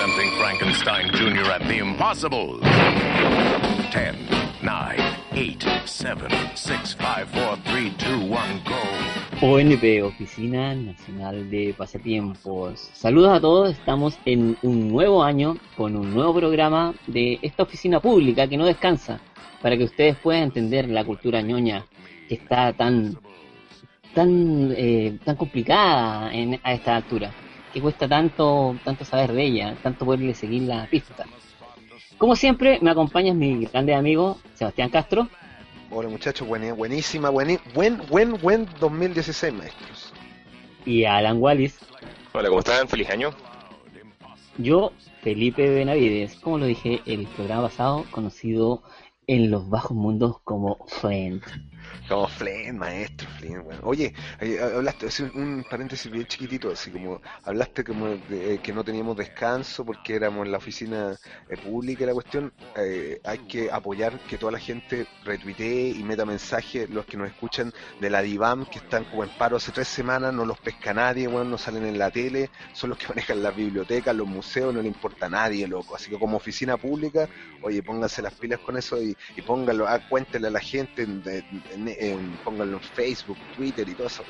Presenting Frankenstein Jr. at the Impossible. 10, 9, 8, 7, 6, 5, 4, 3, 2, 1, go. ONP, Oficina Nacional de Pasatiempos. Saludos a todos, estamos en un nuevo año con un nuevo programa de esta oficina pública que no descansa, para que ustedes puedan entender la cultura ñoña que está tan tan eh, tan complicada a esta altura, que cuesta tanto tanto saber de ella, tanto poderle seguir la pista. Como siempre, me acompaña mi grande amigo Sebastián Castro. Hola muchachos, buena, buenísima, buen, buen, buen, buen 2016, maestros. Y Alan Wallis. Hola, ¿cómo están? Feliz año. Yo, Felipe Benavides, como lo dije el programa pasado, conocido en los bajos mundos como Friend. Como Flynn, maestro, Flynn, bueno. Oye, eh, hablaste, un paréntesis bien chiquitito, así como hablaste como de, eh, que no teníamos descanso porque éramos en la oficina eh, pública la cuestión, hay que apoyar que toda la gente retuitee y meta mensajes, los que nos escuchan de la DIVAM, que están como en paro hace tres semanas, no los pesca nadie, bueno, no salen en la tele, son los que manejan las bibliotecas, los museos, no le importa a nadie, loco. Así que como oficina pública, oye, pónganse las pilas con eso y, y pónganlo, ah, cuéntenle a la gente en, en, en, pónganlo en Facebook, Twitter y todo eso.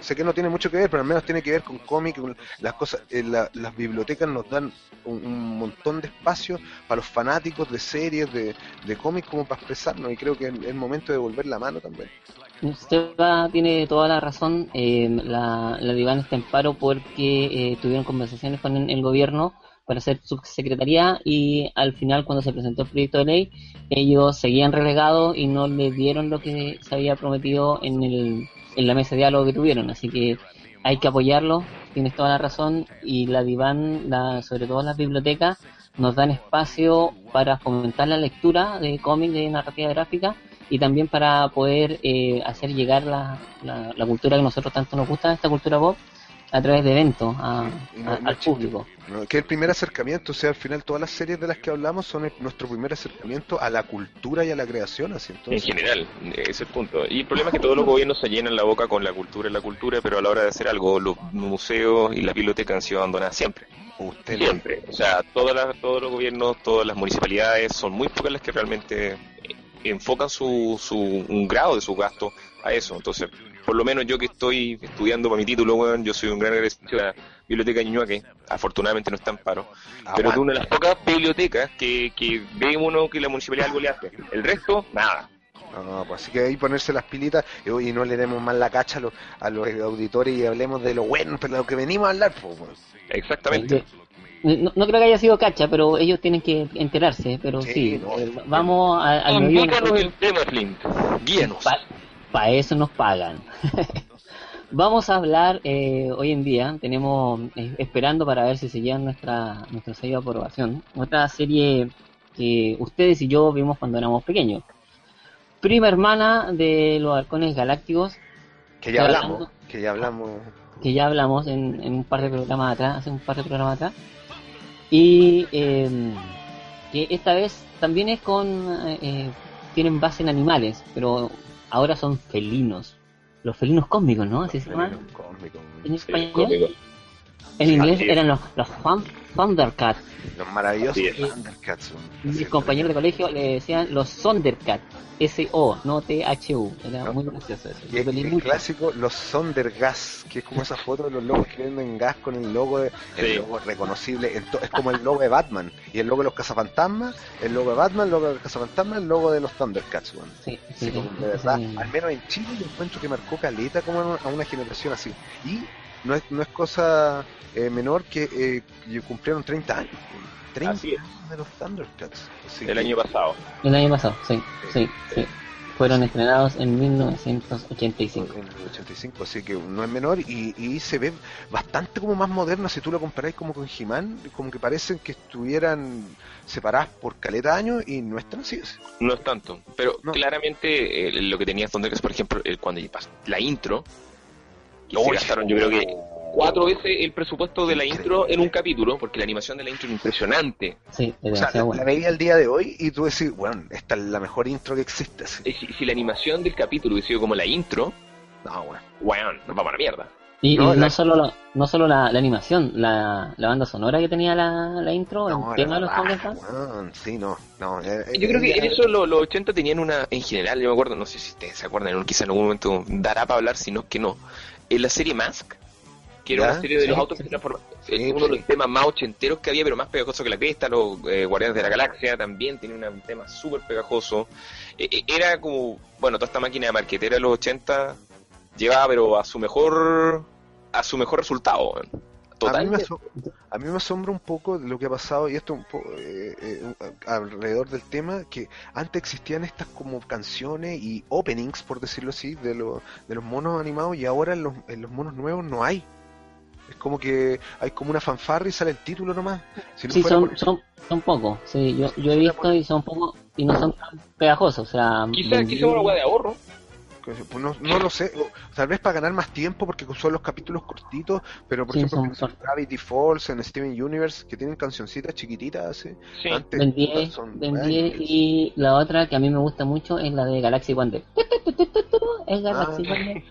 Sé que no tiene mucho que ver, pero al menos tiene que ver con cómic, con las cosas, eh, la, las bibliotecas nos dan un, montón de espacio para los fanáticos de series, de, de cómics, como para expresarnos, y creo que es el momento de volver la mano también. Usted tiene toda la razón, eh, la, la Divan está en paro porque eh, tuvieron conversaciones con el gobierno para hacer subsecretaría y al final cuando se presentó el proyecto de ley ellos seguían relegados y no le dieron lo que se había prometido en, el, en la mesa de diálogo que tuvieron, así que hay que apoyarlo, tienes toda la razón y la Divan, la, sobre todo las bibliotecas, nos dan espacio para fomentar la lectura de cómics de narrativa gráfica y también para poder eh, hacer llegar la, la, la, cultura que nosotros tanto nos gusta, esta cultura pop, a través de eventos a, a, al público. No, que el primer acercamiento, o sea, al final todas las series de las que hablamos son el, nuestro primer acercamiento a la cultura y a la creación, así entonces. En general, ese es el punto. Y el problema es que todos los gobiernos se llenan la boca con la cultura y la cultura, pero a la hora de hacer algo, los museos y las bibliotecas han sido abandonadas siempre. Usted siempre. O sea, todas las, todos los gobiernos, todas las municipalidades, son muy pocas las que realmente enfocan su, su un grado de su gasto a eso. Entonces, por lo menos yo que estoy estudiando para mi título, bueno, yo soy un gran agradecido a la biblioteca de Ñuñoa, que afortunadamente no está en paro, ah, pero es una de las pocas bibliotecas que, que ve uno que la municipalidad algo le hace. El resto, nada. No, pues así que ahí ponerse las pilitas y, y no le demos más la cacha a los, a los auditores y hablemos de lo bueno, pero de lo que venimos a hablar. Pues, bueno. Exactamente. No, no, creo que haya sido cacha, pero ellos tienen que enterarse, pero sí, sí no, eh, vamos a, al Indícanos el tema, Flint. Guíanos. Para pa eso nos pagan. vamos a hablar eh, hoy en día, tenemos eh, esperando para ver si se lleva nuestra, nuestra sello de aprobación, otra serie que ustedes y yo vimos cuando éramos pequeños. Prima hermana de los halcones galácticos. Que ya hablamos, que ya hablamos. Que ya hablamos en, en un par de programas atrás, hace un par de programas atrás y eh, que esta vez también es con eh, tienen base en animales pero ahora son felinos. Los felinos cósmicos no así se llaman en español sí, en inglés eran los los Thundercats los maravillosos sí. Thundercats mis compañeros de colegio le decían los Sondercats S-O, no T-H-U. Era no. muy gracioso eso. Y el, el clásico, los Sondergas, que es como esa foto de los logos que venden gas con el logo, de, el logo reconocible. Es como el logo de Batman. Y el logo de los cazafantasmas, el logo de Batman, el logo de los cazafantasmas, el logo de los Thundercats. Bueno. Sí, sí, como, de verdad, al menos en Chile yo encuentro que marcó caleta como a una generación así. Y no es, no es cosa eh, menor que eh, cumplieron 30 años. 30 Así es. años de los Thundercats. Así el que, año pasado. El año pasado, sí, sí, sí. Fueron estrenados en 1985. En el 85, así que no es menor y, y, se ve bastante como más moderna si tú lo comparáis como con He-Man, como que parecen que estuvieran separadas por caleta de años y no están así. No es tanto, pero no. claramente eh, lo que tenía Thundercats, por ejemplo, eh, cuando la intro, y se gastaron yo creo que cuatro veces el presupuesto de la intro en un capítulo, porque la animación de la intro es impresionante. Sí, o sea, la, la veía el día de hoy y tú decís, bueno, esta es la mejor intro que existe. Sí. Si, si, la animación del capítulo hubiese sido como la intro, no, bueno, bueno, nos vamos a la mierda. Y No, y no, la- solo, la, no solo la, la animación, la, la banda sonora que tenía la, la intro, No, el tema de los weón, Sí, no, no. eh, Yo creo que eh, en eso lo- los 80 tenían una, en general, yo me acuerdo, no sé si ustedes se acuerdan, quizá en algún momento dará para hablar, si no es que no. En la serie Mask, que era ¿Ya? una serie de los Sí, autos que sí. se transformaban, Sí, eh, uno de sí. los temas más ochenteros que había, pero más pegajoso que la cresta, los eh, Guardianes de la Galaxia también tenía un tema súper pegajoso. Eh, eh, era como, bueno, toda esta máquina de marquetera de los 80 llevaba, pero a su mejor, a su mejor resultado. A mí, me Totalmente. aso- a mí me asombra un poco lo que ha pasado, y esto un po- eh, eh, alrededor del tema, que antes existían estas como canciones y openings, por decirlo así, de, los de los monos animados, y ahora en los, en los monos nuevos no hay. Es como que hay como una fanfarra y sale el título nomás. Si no Sí, son, por- son, son pocos. Sí, yo, yo he visto y son pocos y no son tan pegajosos. O sea, Quizás quizá una hueá de ahorro. Pues no, no lo sé, o tal vez para ganar más tiempo porque son los capítulos cortitos, pero por Sí, ejemplo son en. Gravity Falls, en Steven Universe, que tienen cancioncitas chiquititas así. Sí. Antes Ben puta, 10, son- Ben ay, 10 y la otra que a mí me gusta mucho es la de Galaxy Wonder. Es Galaxy Ah. Wonder.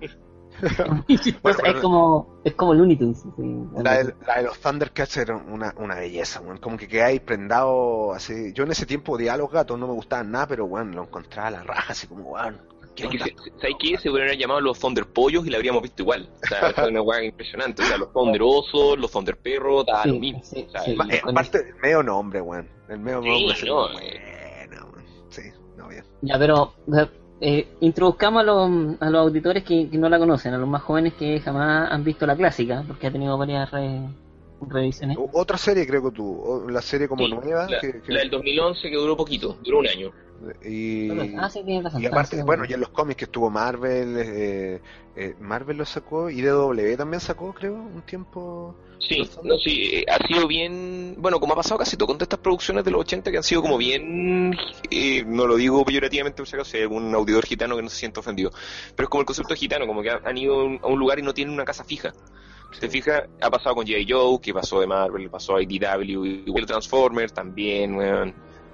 Bueno, es como es como Looney Tunes. sí. La de, la de los Thundercats era una, una belleza. Como que quedáis prendado así. Yo en ese tiempo odiaba a los gatos, no me gustaban nada, pero weón, lo encontraba a la raja, así como, weón. ¿Sabes qué? Se hubieran llamado los Thunder Pollos y la habríamos visto igual. O sea, es una hueá impresionante. O sea, los Thunder Osos, los Thunder Perros, da Sí, lo mismo. sí, o sea, sí. Eh, con aparte, el medio nombre, weón. El medio Sí, nombre. así no, como, eh. bueno, weón. Sí, no, bien. Ya, pero eh, introduzcamos a los, a los auditores que, que no la conocen, a los más jóvenes que jamás han visto la clásica, porque ha tenido varias re- revisiones. Otra serie, creo que tú. La serie como Sí, nueva. la, que, que- la del 2011 que duró poquito, duró un año. Y, Ah, sí, tienes razón. y aparte, sí, bueno, y en los cómics que estuvo Marvel. Eh, eh, Marvel lo sacó. Y DW también sacó, creo, un tiempo. Sí, no, sí, ha sido bien, bueno, como ha pasado casi todo con todas estas producciones de los 80 que han sido como bien, eh, no lo digo peyorativamente por si acaso, si hay algún auditor gitano que no se siente ofendido, pero es como el concepto gitano, como que han ido a un- a un lugar y no tienen una casa fija. ¿Te fijas? Ha pasado con J. Joe, que pasó de Marvel, pasó a IDW, Transformers también, weón.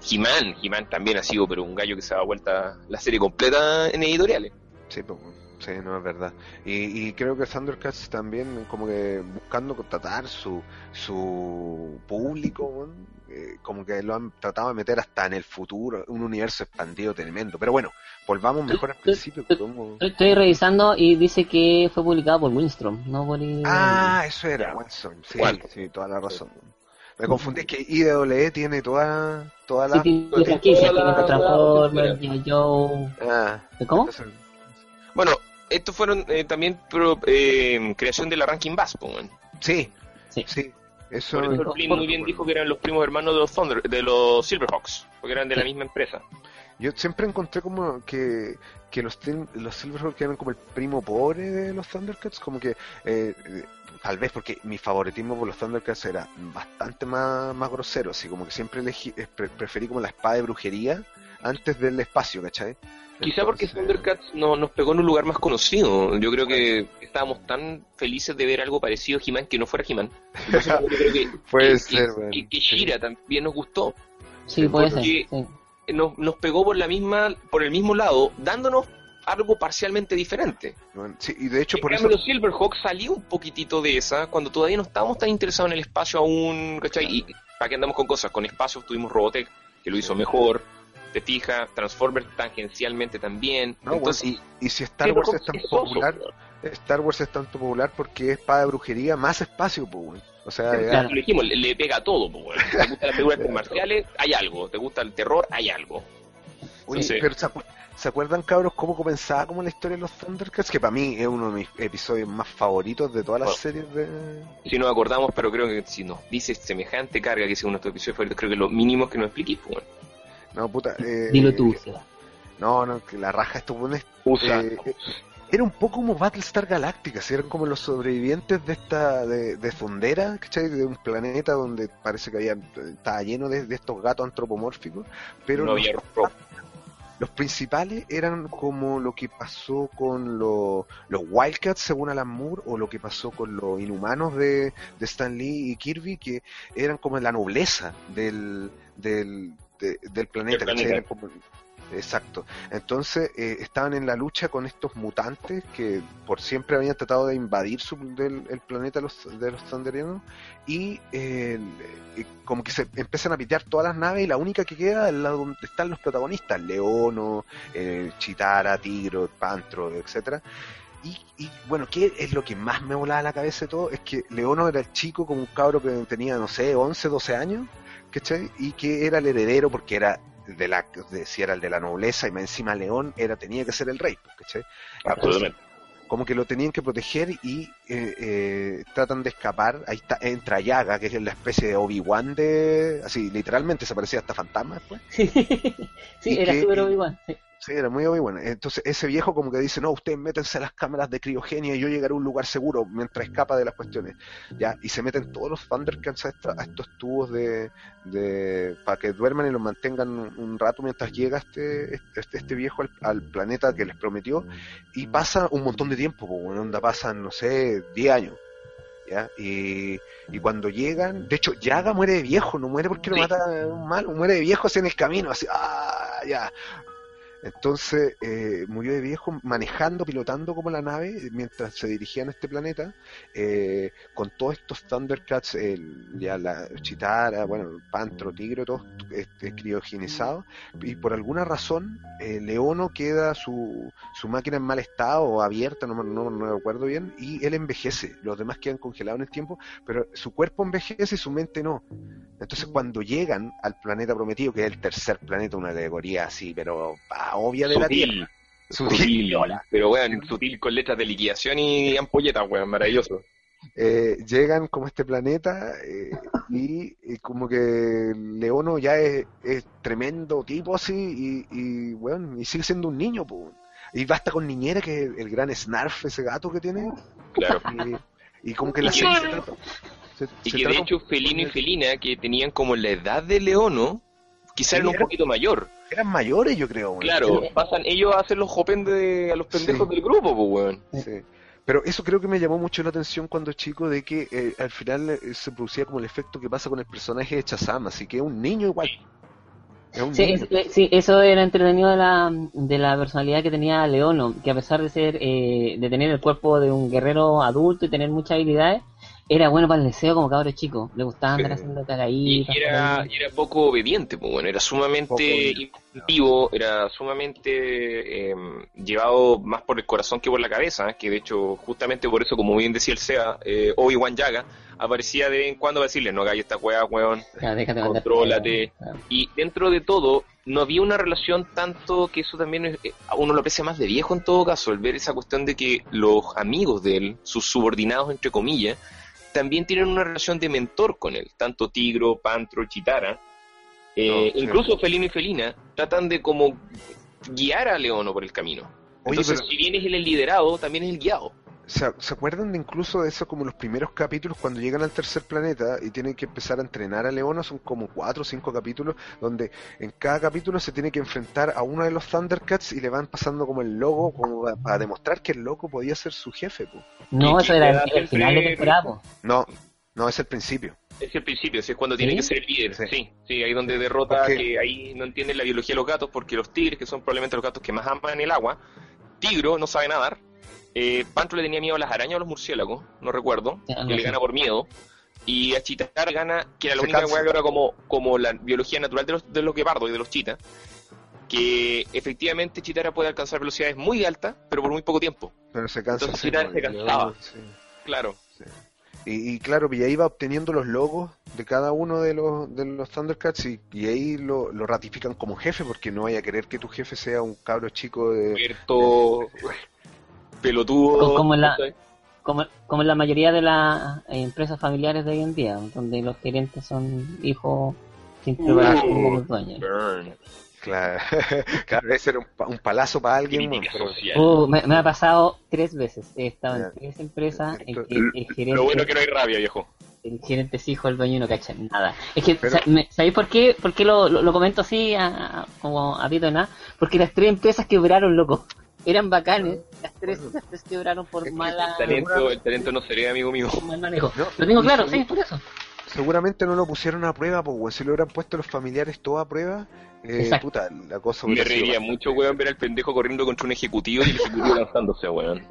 He-Man, He-Man también ha sido, pero un gallo que se ha dado vuelta la serie completa en editoriales. Sí, pues, sí, no es verdad. Y, y creo que Thundercats también, como que buscando contratar su, su público, eh, como que lo han tratado de meter hasta en el futuro, un universo expandido tremendo. Pero bueno, volvamos mejor al principio. como- Estoy- revisando y dice que fue publicado por Winstrom, no por... I- Ah, eso era, Wilson. Sí, sí, toda la razón. Me confundí, es que IWE tiene toda, toda Sí, la... tiene Toda franquicias, la- tiene la- Transformers. Joe... Ah, ¿Cómo? entonces- Bueno, estos fueron eh, también pro- eh, creación de la Ranking Bass, sí, Sí. sí. Eso, Por eso muy bien dijo que eran los primos hermanos de los Thunder, de los Silverhawks, porque eran de la misma empresa. Yo siempre encontré como que, que los, los Silverhawks eran como el primo pobre de los Thundercats, como que eh, tal vez porque mi favoritismo por los Thundercats era bastante más, más grosero, así como que siempre elegí, eh, pre- preferí como la espada de brujería antes del espacio, ¿cachai? Quizá porque Thundercats no, nos pegó en un lugar más conocido. Yo creo que estábamos tan felices de ver algo parecido a He-Man que no fuera He-Man. Entonces, yo creo que, Puede que- ser, que- que, que Shira también nos gustó. Sí, puede ser. porque- sí. Nos, nos pegó por la misma, por el mismo lado, dándonos algo parcialmente diferente. Bueno, sí, y de hecho En por eso cambio, los Silverhawks salió un poquitito de esa cuando todavía no estábamos tan interesados en el espacio aún, ¿cachai? Y para qué andamos con cosas, con espacios tuvimos Robotech, que lo hizo mejor, te fijas, Transformers tangencialmente también. no, Entonces, bueno, y, y si Star Wars es tan popular. Star Wars es tanto popular porque es de brujería más espacio, pues. O sea, ya-. Lo dijimos, le, le pega a todo, pues. ¿Te gustan las películas marciales? Hay algo. ¿Te gusta el terror? Hay algo. Oye, pero ¿se, acu- se acuerdan, cabros, cómo comenzaba como la historia de los Thundercats? Que para mí es uno de mis episodios más favoritos de todas las Bueno. series de... Si nos acordamos, pero creo que si nos dice semejante carga que es uno de nuestros episodios favoritos, creo que lo mínimo es que nos expliques, pues. No, puta... eh, Dilo tú, Seba. No, no, que la raja estos buenos... Usa. eh, era un poco como Battlestar Galactica, ¿sí? eran como los sobrevivientes de esta, de, de Fundera, ¿cachai? De un planeta donde parece que había, estaba lleno de, de estos gatos antropomórficos, pero no los, los principales eran como lo que pasó con los, los Wildcats según Alan Moore, o lo que pasó con los inhumanos de, de Stan Lee y Kirby, que eran como la nobleza del, del, de- del planeta, Exacto. Entonces eh, estaban en la lucha con estos mutantes que por siempre habían tratado de invadir su, del, el planeta de los, de los Thunderianos y eh, eh, como que se empiezan a pitear todas las naves y la única que queda es la donde están los protagonistas, Leono, eh, Chitara, Tigro, Pantro, etcétera. Y, y, bueno, ¿qué es lo que más me volaba la cabeza de todo? Es que Leono era el chico como un cabro que tenía, no sé, 11, 12 años, ¿cachai? Y que era el heredero porque era de la, de, si era el de la nobleza y más encima León era, tenía que ser el rey, ¿cachai? Absolutamente. Como que lo tenían que proteger y eh, eh, tratan de escapar. Ahí está, entra Yaga, que es la especie de Obi-Wan de. Así, literalmente se parecía hasta fantasma después. sí, Y era que- súper Obi-Wan. sí. Sí, era muy Obi-Wan. Entonces, ese viejo como que dice, no, ustedes métense a las cámaras de criogenia y yo llegaré a un lugar seguro mientras escapa de las cuestiones. Ya, y se meten todos los Thundercats a, esta- a estos tubos de, de para que duerman y los mantengan un, un rato mientras llega este, este, este viejo al, al planeta que les prometió. Y pasa un montón de tiempo, bueno, onda pasan, no sé, 10 años. ¿Ya? Y, y cuando llegan, de hecho, Yaga muere de viejo, no muere porque lo Sí. mata un malo, muere de viejo así en el camino, así, ah, ya. Entonces eh, murió de viejo manejando, pilotando como la nave mientras se dirigían a este planeta, eh, con todos estos Thundercats, el, ya la Chitara, bueno, Pantro, Tigre, todos este, criogenizados, y por alguna razón eh, Leono queda su, su máquina en mal estado o abierta, no, me- no, no recuerdo bien, y él envejece, los demás quedan congelados en el tiempo, pero su cuerpo envejece y su mente no. Entonces cuando llegan al planeta prometido, que es el tercer planeta, una alegoría así, pero ah, obvia de la Tierra. Sutil, sutil, pero weón, sutil con letras de liquidación y ampolletas, weón, maravilloso. Eh, llegan como a este planeta eh, y, y como que Leono ya es, es tremendo tipo así y, y bueno, y sigue siendo un niño, po. y basta con niñera que es el gran Snarf, ese gato que tiene, Claro. y, y como que la serie se trata, se- Y se que de hecho Felino y Felina, que tenían como la edad de Leono, quizá Sí, eran un era- poquito mayor. eran mayores yo creo, weón. Claro, pasan ellos a hacer los jopen de, a los pendejos Sí. del grupo, pues weón. Sí. Pero eso creo que me llamó mucho la atención cuando chico de que eh, al final eh, se producía como el efecto que pasa con el personaje de Chazam, así que es un niño igual. Es un Sí, niño. es- eh, sí, eso era entretenido de la, de la personalidad que tenía Leono, que a pesar de ser, eh, de tener el cuerpo de un guerrero adulto y tener muchas habilidades, era bueno para el deseo como cabro chico. Le gustaba andar Sí. haciendo Y cagaditas. era, y era poco obediente, pues bueno, era sumamente impulsivo, era sumamente eh, llevado más por el corazón que por la cabeza, que de hecho, justamente por eso, como bien decía el SEA, eh, Obi-Wan Yaga aparecía de vez en cuando para decirle, no hagas esta weá, weón, contrólate. cagada. y dentro de todo no había una relación tanto que eso también eh, a uno lo aprecia más de viejo en todo caso, el ver esa cuestión de que los amigos de él, sus subordinados entre comillas, también tienen una relación de mentor con él, tanto Tigro, Pantro, Chitara, eh, No, sí. incluso Felino y Felina tratan de como guiar a Leono por el camino. Oye, Entonces, pero- si bien es el liderado, también es el guiado. ¿Se, se acuerdan de incluso de eso como los primeros capítulos cuando llegan al tercer planeta y tienen que empezar a entrenar a Leona? Son como cuatro o cinco capítulos donde en cada capítulo se tiene que enfrentar a uno de los Thundercats y le van pasando como el logo como pa- para demostrar que el loco podía ser su jefe. po. No, eso era el, el final de temporada. po. No, no es el principio. Es el principio, es cuando tiene ¿Sí? que ser el líder. Sí. Sí, sí, ahí donde derrota Porque- que ahí no entienden la biología de los gatos, porque los tigres, que son probablemente los gatos que más aman el agua, Tigro no sabe nadar, eh, Pantro le tenía miedo a las arañas o a los murciélagos, no recuerdo, Sí, que le así. gana por miedo, y a Chitar gana, que era la Se única cansa. weá que era como, como la biología natural de los, de los guepardos y de los chitas, que efectivamente Chitara puede alcanzar velocidades muy altas, pero por muy poco tiempo. Pero se cansa. Entonces, sí, Chitara se cansaba. sí. Claro. Y, y claro, y ahí va obteniendo los logos de cada uno de los, de los Thundercats y, y ahí lo, lo ratifican como jefe porque no vaya a querer que tu jefe sea un cabro chico de... Cierto, pelotudo. Co- como en la-. Como, como en la mayoría de las eh, empresas familiares de hoy en día, donde los gerentes son hijos sin preparación como los dueños. Claro, claro, ese era un, pa- un palazo para alguien, pero-. Uh, me, me ha pasado tres veces. He estado en tres empresas en que el gerente, Lo bueno que no hay rabia, viejo. el gerente es hijo del dueño no cacha nada. Es que, Pero- ¿sabéis por qué, por qué lo, lo, lo comento así, a- a- como a pito de nada? Porque las tres empresas quebraron, loco. Eran bacanes, las tres, las tres quebraron por mala, El talento, el talento no sería amigo mío. por mal manejo. No, lo tengo claro, sí, por eso. seguramente no lo pusieron a prueba, pues, weón. Si lo hubieran puesto los familiares todo a prueba, eh, Exacto. puta, la cosa Me hubiera sido reiría mucho, weón, ver al pendejo corriendo contra un ejecutivo y el ejecutivo lanzándose, weón.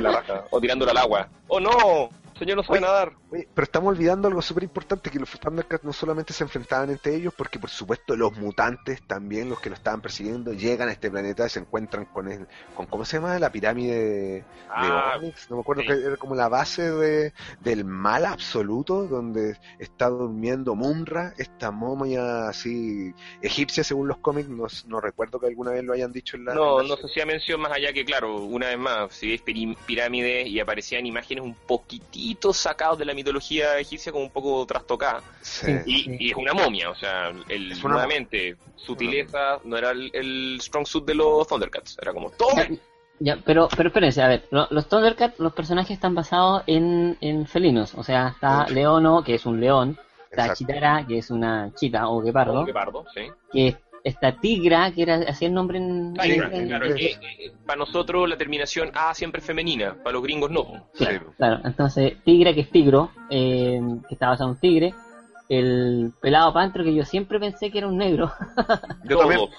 La raja. O tirándolo al agua. ¡Oh, no! Señor no sabe Oye, nadar. Oye, pero estamos olvidando algo súper importante, que los Thundercats no solamente se enfrentaban entre ellos, porque por supuesto los mutantes también, los que lo estaban persiguiendo, llegan a este planeta y se encuentran con el, con ¿cómo se llama? La pirámide de, de Ah, Onyx, no me acuerdo sí. que era como la base de, del mal absoluto, donde está durmiendo Mumra, esta momia así egipcia según los cómics, no, no recuerdo que alguna vez lo hayan dicho en la... No, en la no se hacía mención más allá que, claro, una vez más, si ves pirámides y aparecían imágenes un sacados de la mitología egipcia como un poco trastocadas. Sí. Y, Sí. y es una momia, o sea, el, Es una nuevamente, sutileza no era el, el strong suit de los Thundercats, era como, ¡toma! Ya, ya, pero, pero espérense, a ver, lo- los Thundercats, los personajes están basados en, en felinos, o sea, está. Leono, que es un león, está Exacto. Chitara, que es una chita o guepardo, Como guepardo, sí. que está Tigra, que era así el nombre en, Sí, en- Claro, en- claro, que, eh, para nosotros la terminación A siempre es femenina, para los gringos no. Claro, Sí. claro. entonces Tigra, que es Tigro, eh, que está basado en un tigre, el pelado Pantro, que yo siempre pensé que era un negro, Yo también. todos,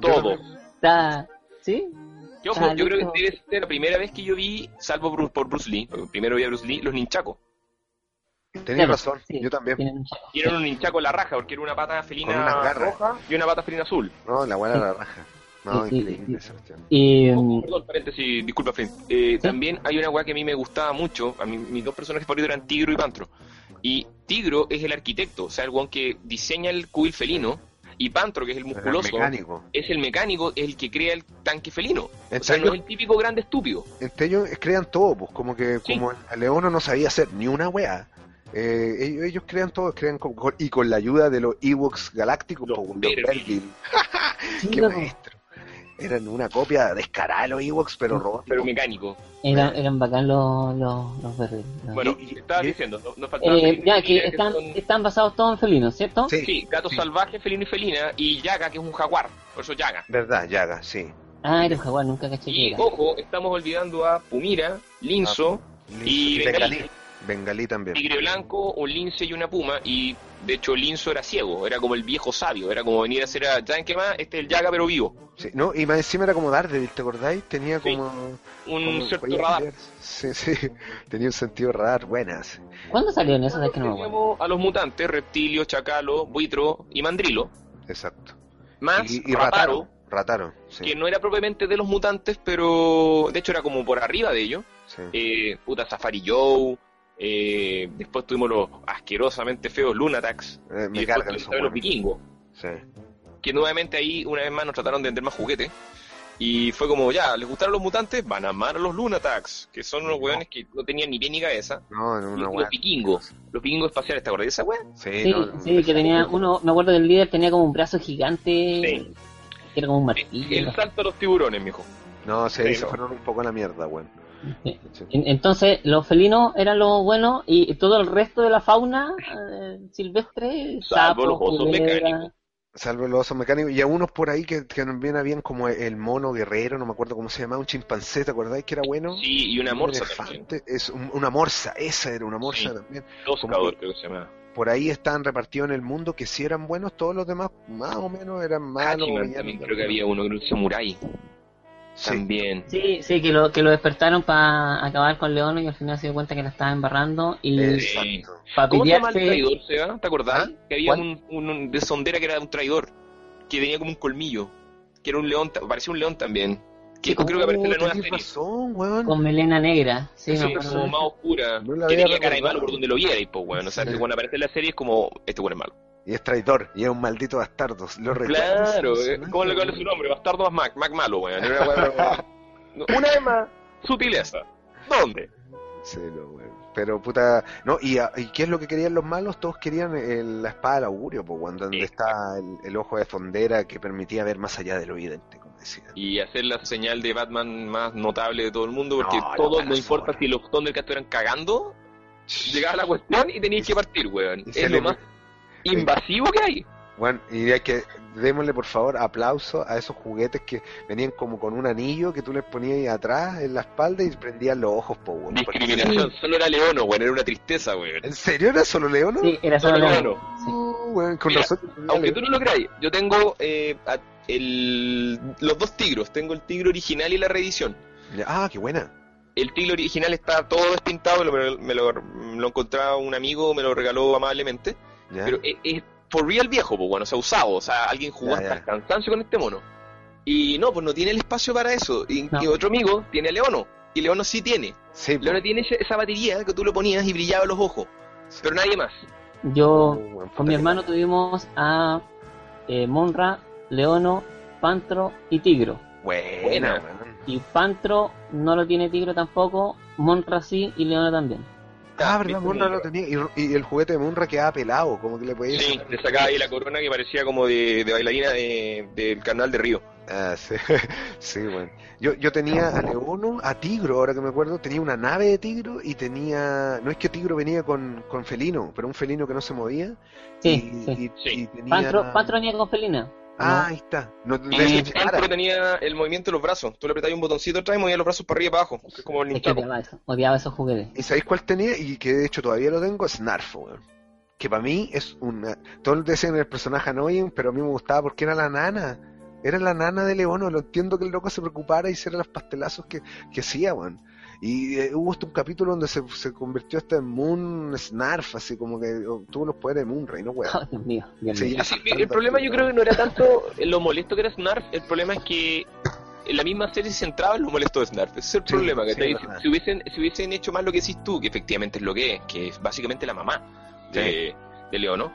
Yo todos. está, ¿sí? Ah, yo creo que debe ser la primera vez que yo vi, salvo Bruce- por Bruce Lee, primero vi a Bruce Lee, los ninchacos. Tenías Claro, razón, sí, yo también. tienen- un ninchaco en la raja, porque era una pata felina roja y una pata felina azul. No, la buena la raja. No, Sí, sí, increíble sí. esa cuestión. Y, Oh, mm, perdón, paréntesis, disculpa, Flint. Eh, También hay una weá que a mí me gustaba mucho. A mí, mis dos personajes favoritos eran Tigro y Pantro. Y Tigro es el arquitecto, o sea, el weón que diseña el cubil felino. Y Pantro, que es el musculoso, mecánico. es el mecánico, es el que crea el tanque felino. O sea, no es el típico grande estúpido. entre ellos crean todo, pues como que Sí. como el Leono no sabía hacer ni una wea. Eh, ellos, ellos crean todo, crean con- con- y con la ayuda de los Ewoks galácticos, Los los sí, Qué maestro. Eran una copia descarada de los Ewoks, pero robóticos. Pero mecánico. eran, eran bacán los, los, los. Bueno, Y- y- estaba y- diciendo, no, no faltaba Eh, y ya, que están, son- están basados todos en felinos, ¿cierto? Sí, Sí, gato sí. salvaje, felino y felina, y Yaga, que es un jaguar, por eso Yaga. Verdad, Yaga, sí. Ah, era un jaguar, nunca caché que Y era. ojo, estamos olvidando a Pumira, Linzo, Y Bengalí. Bengalí. También. tigre blanco, un lince y una puma, y de hecho Linzo era ciego, era como el viejo sabio, era como venir a ser a, ¿saben qué más? Este es el Yaga pero vivo, Sí, no, y más encima era como Daredevil, ¿te acordáis? Tenía Sí. como... un como- cierto radar. Sí, sí, tenía un sentido radar buenas. ¿Cuándo salieron esos? Es que no me a los mutantes, reptilio, chacalo, buitro y mandrilo, Exacto. más Y, y Rataro, Rataro. Rataro, sí. que no era propiamente de los mutantes, pero de hecho era como por arriba de ellos. sí. eh, puta Safari Joe, eh, después tuvimos los asquerosamente feos Lunatax, Eh, y me después cargan tuvimos esos los vikingos, Sí. que nuevamente ahí una vez más nos trataron de vender más juguetes. Y fue como, ya, ¿les gustaron los mutantes? Van a amar a los Lunatax, que son unos No. weones que no tenían ni pie ni cabeza. No, no, los vikingos, los vikingos espaciales, ¿te acordás de esa wea? Sí, Sí, no, sí, que tenía uno, me acuerdo que el líder tenía como un brazo gigante, Sí. que era como un martillo. El salto a los tiburones, mijo. No, sí, Sí, se fueron un poco a la mierda, weón. Entonces, los felinos eran los buenos y todo el resto de la fauna eh, silvestre, Salvo sapos, los osos mecánicos. Salvo los osos mecánicos. Y a unos por ahí que, que también habían como el mono guerrero, no me acuerdo cómo se llamaba, un chimpancé, ¿te acordáis que era bueno? Sí, y una Un morsa elefante, es un- una morsa, esa era una morsa Sí. también. Toscador, creo que se llama. Por ahí estaban repartidos en el mundo que sí eran buenos, todos los demás más o menos eran malos. Hachiman también, creo que había uno, creo que Samurai. Sí. También. Sí, sí, que lo, que lo despertaron para acabar con León y al final se dio cuenta que la estaba embarrando y Exacto. para ¿Cómo se llama el pelearse... traidor, Seba? ¿Te acordás? ¿Ah? Que había un, un, un de sondera que era un traidor, que tenía como un colmillo, que era un león, parecía un león también. Que Sí, como- creo que aparece en la Oh, nueva serie. razón, weón. Con melena negra, sí, Sí, me acuerdo. como más oscura, No que había tenía cara de malo por donde lo viera y pues bueno, o sea, Sí. que cuando aparece en la serie es como, este bueno es malo. Y es traidor, y es un maldito bastardo. Lo recuerdo, Claro, eh, ¿cómo le es su nombre? Bastardo más Mac, Mac malo, weón. Una vez más, sutileza. ¿Dónde? Sí, no, weón. Pero puta, no, y, a- y qué es lo que querían los malos? Todos querían el- la espada del augurio, pues, weón, donde está el, el ojo de fondera que permitía ver más allá de lo evidente, como decía. Y hacer la señal de Batman más notable de todo el mundo, porque No, todos, no importa si los Thundercats estuvieran cagando, llegaba la cuestión y tenías que partir, weón. Es lo más invasivo que hay. Bueno, y hay que démosle por favor aplauso a esos juguetes que venían como con un anillo que tú les ponías ahí atrás en la espalda y prendían los ojos, po, weón. Discriminación, solo era Leono, weón, era una tristeza, weón. ¿En serio era solo Leono? Sí, era solo Solo Leono. Leono. Sí. Uh, weón, con Mira, nosotros. Aunque tú no lo creáis, yo tengo eh, a- el, los dos tigros. Tengo el tigre original y la reedición. Ah, qué buena. El tigre original está todo despintado, me lo, me lo, me lo encontraba un amigo, me lo regaló amablemente. Ya. Pero es, es for real viejo, pues bueno, se ha usado. O sea, alguien jugó Ya, hasta ya. el cansancio con este mono. Y no, pues no tiene el espacio para eso. Y, No. y otro amigo tiene a Leono. Y Leono sí tiene. Sí, tiene esa batería que tú lo ponías y brillaba los ojos. Sí. Pero nadie más. Yo, Uh, con mi hermano tuvimos a eh, Monra, Leono, Pantro y Tigro. Buena. Y Pantro no lo tiene Tigro tampoco, Monra sí y Leono también. Ah, verdad, Munra Munra. lo tenía. Y, y el juguete de Munra quedaba pelado, como que le podía Sí, le sacaba ahí la corona que parecía como de, de bailarina de- del canal de Río. Ah, sí, sí, bueno. Yo, yo tenía a Leono, a Tigro, ahora que me acuerdo, tenía una nave de Tigro y tenía. No es que Tigro venía con, con felino, pero un felino que no se movía. Sí, y, sí. y- Sí. y tenía... Pantro, Pantro venía con Felina. Ah, ¿no? ahí está. No, no Y cara. tenía el movimiento de los brazos. Tú le apretabas un botoncito atrás y movía los brazos para arriba y para abajo. que es como el Es que odiaba eso, odiaba esos juguetes. ¿Y sabéis cuál tenía? Y que de hecho todavía lo tengo, Snarf, weón. Que para mí es una... Todos decían el personaje annoying, pero a mí me gustaba porque era la nana. Era la nana de Leono, lo entiendo que el loco se preocupara y hiciera los pastelazos que, que hacía, weón. Y eh, hubo hasta un capítulo donde se, se convirtió hasta en Moon Snarf, así como que oh, tuvo los poderes de Moonray, ¿no, weón? Oh, Dios mío, Dios Sí, mío. Sí, el problema yo creo que no era tanto lo molesto que era Snarf, el problema es que en la misma serie se centraba en lo molesto de Snarf. Ese es el Sí, problema, sí, ¿cachai? es si, hubiesen, si hubiesen hecho más lo que decís tú, que efectivamente es lo que es, que es básicamente la mamá de, de Leono,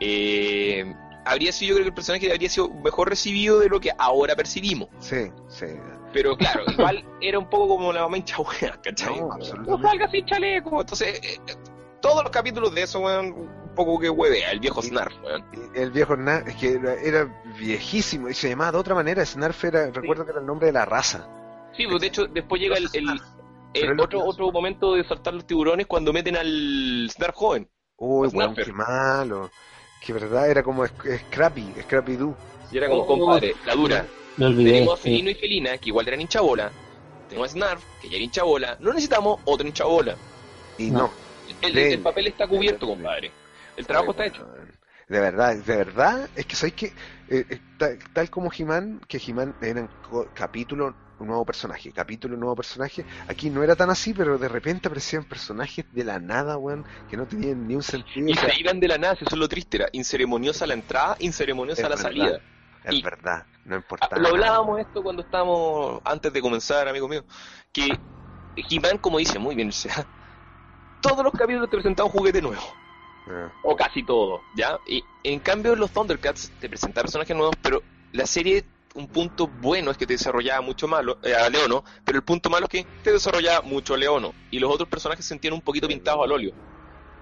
eh, habría sido, yo creo que el personaje habría sido mejor recibido de lo que ahora percibimos. Sí, sí. Pero claro, igual era un poco como la mamá hincha ¿cachai? No, No, absolutamente. salga sin chaleco. Entonces, eh, eh, todos los capítulos de eso, weón, un poco que huevea, el viejo. Snarf, weón. El viejo Snarf, es que era, era viejísimo y se llamaba de otra manera. Snarf era, recuerdo que era el nombre de la raza. Sí, pues de hecho, después llega el, el- es otro, otro momento de saltar los tiburones cuando meten al Snarf joven. Uy, weón, qué malo. Que verdad era como Sc- Scrappy, Scrappy Doo. Y era como, Oh, compadre, la dura. Olvidé. Tenemos a sí. Felino y Felina, que igual eran hinchabola. Tenemos a Snarf, que ya era hinchabola. No necesitamos otro hinchabola. Y No. no. El, papel está cubierto, compadre. El trabajo está hecho. De verdad, de verdad, es que sabéis que, eh, eh, tal, tal como He-Man, que He-Man eran co- capítulo, un nuevo personaje, capítulo, un nuevo personaje, aquí no era tan así, pero de repente aparecían personajes de la nada, weón, que no tenían ni un sentido. Y o sea, se iban de la nada, eso es lo triste, era inceremoniosa la entrada, inceremoniosa la verdad. salida. Es y- verdad, no Ah, importa. Lo hablábamos esto cuando estábamos, antes de comenzar, amigo mío, que He-Man, como dice muy bien, o sea, todos los capítulos te presentaban un juguete nuevo, Ah, o casi todo, ¿ya? Y en cambio los Thundercats te presentaban personajes nuevos, pero la serie, un punto bueno es que te desarrollaba mucho malo, eh, a Leono, pero el punto malo es que te desarrollaba mucho a Leono, y los otros personajes se sentían un poquito pintados al óleo.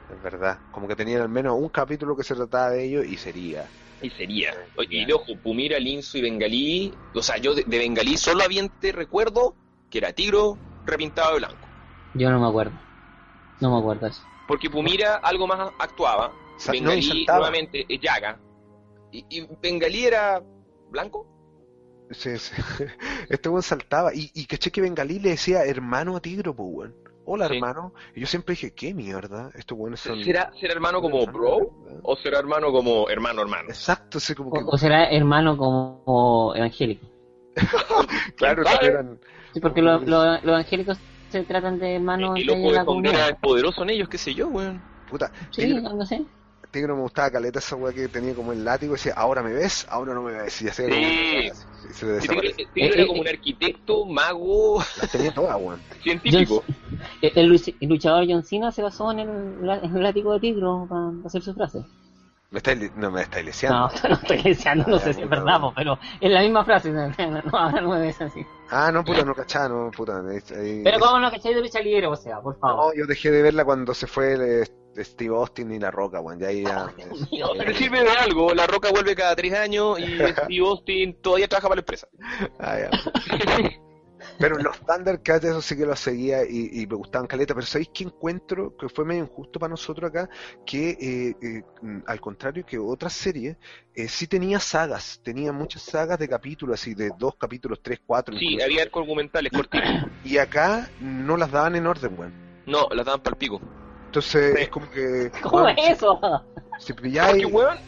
Es verdad, como que tenían al menos un capítulo que se trataba de ellos y sería. Y sería. Oye, Y de ojo, Pumira, Linzo y Bengalí. O sea, yo de, de Bengalí solamente recuerdo que era Tigro repintado de blanco. Yo no me acuerdo. No me acuerdo eso. Porque Pumira algo más actuaba. Sa- Bengalí saltaba. nuevamente es Yaga. Y, y Bengalí era blanco. Sí, sí. Este weón saltaba. Y, y caché que Bengalí le decía hermano a Tigro, pues. Hola, Sí. hermano. Y yo siempre dije, ¿qué mierda? Estos weones son. ¿Será, ¿Será hermano como bro? ¿O será hermano como hermano hermano? Exacto, así como que. O, o será hermano como evangélico. claro, ¿quién si sabe? eran. Sí, porque lo- lo- los evangélicos se tratan de hermanos Y loco la de Condera comunidad. poderoso en ellos, qué sé yo, weón. Puta, Sí, algo así. Tigro me gustaba caleta esa weá que tenía como el látigo y decía, ahora me ves, ahora no me ves. Y hacía como- Sí. y se Y Tigre. Tigre era como un arquitecto, mago, Las tenía todas, weón. científico. El, el el luchador John Cena se basó en el, la- en el látigo de tigro para hacer su frase. Me estáis li- no me estáis leseando. No, no estoy deseando, no Ah, sé ya, si es verdad, po, pero es la misma frase. No, no, ahora no me ves así. Ah, no, puta, no cachaba, no, puta. ahí- Pero cómo no cacháis de lucha libre, o sea, por favor. No, yo dejé de verla cuando se fue el, eh, Steve Austin y La Roca, weón. Ya ya. Dios. Pero sirve de algo, La Roca vuelve cada tres años y Steve Austin todavía trabaja para la empresa. Ah, ya. Pero los Thundercats, eso sí que los seguía y, y me gustaban caleta. Pero ¿sabéis qué encuentro? Que fue medio injusto para nosotros acá. Que eh, eh, al contrario que otras series, eh, sí tenía sagas. Tenía muchas sagas de capítulos, así de dos capítulos, tres, cuatro. Sí, incluso. había argumentales cortitos. Y acá no las daban en orden, weón. No, las daban para el pico. Entonces Sí. es como que. ¿Cómo es eso? Si, si pilláis. Porque, weón,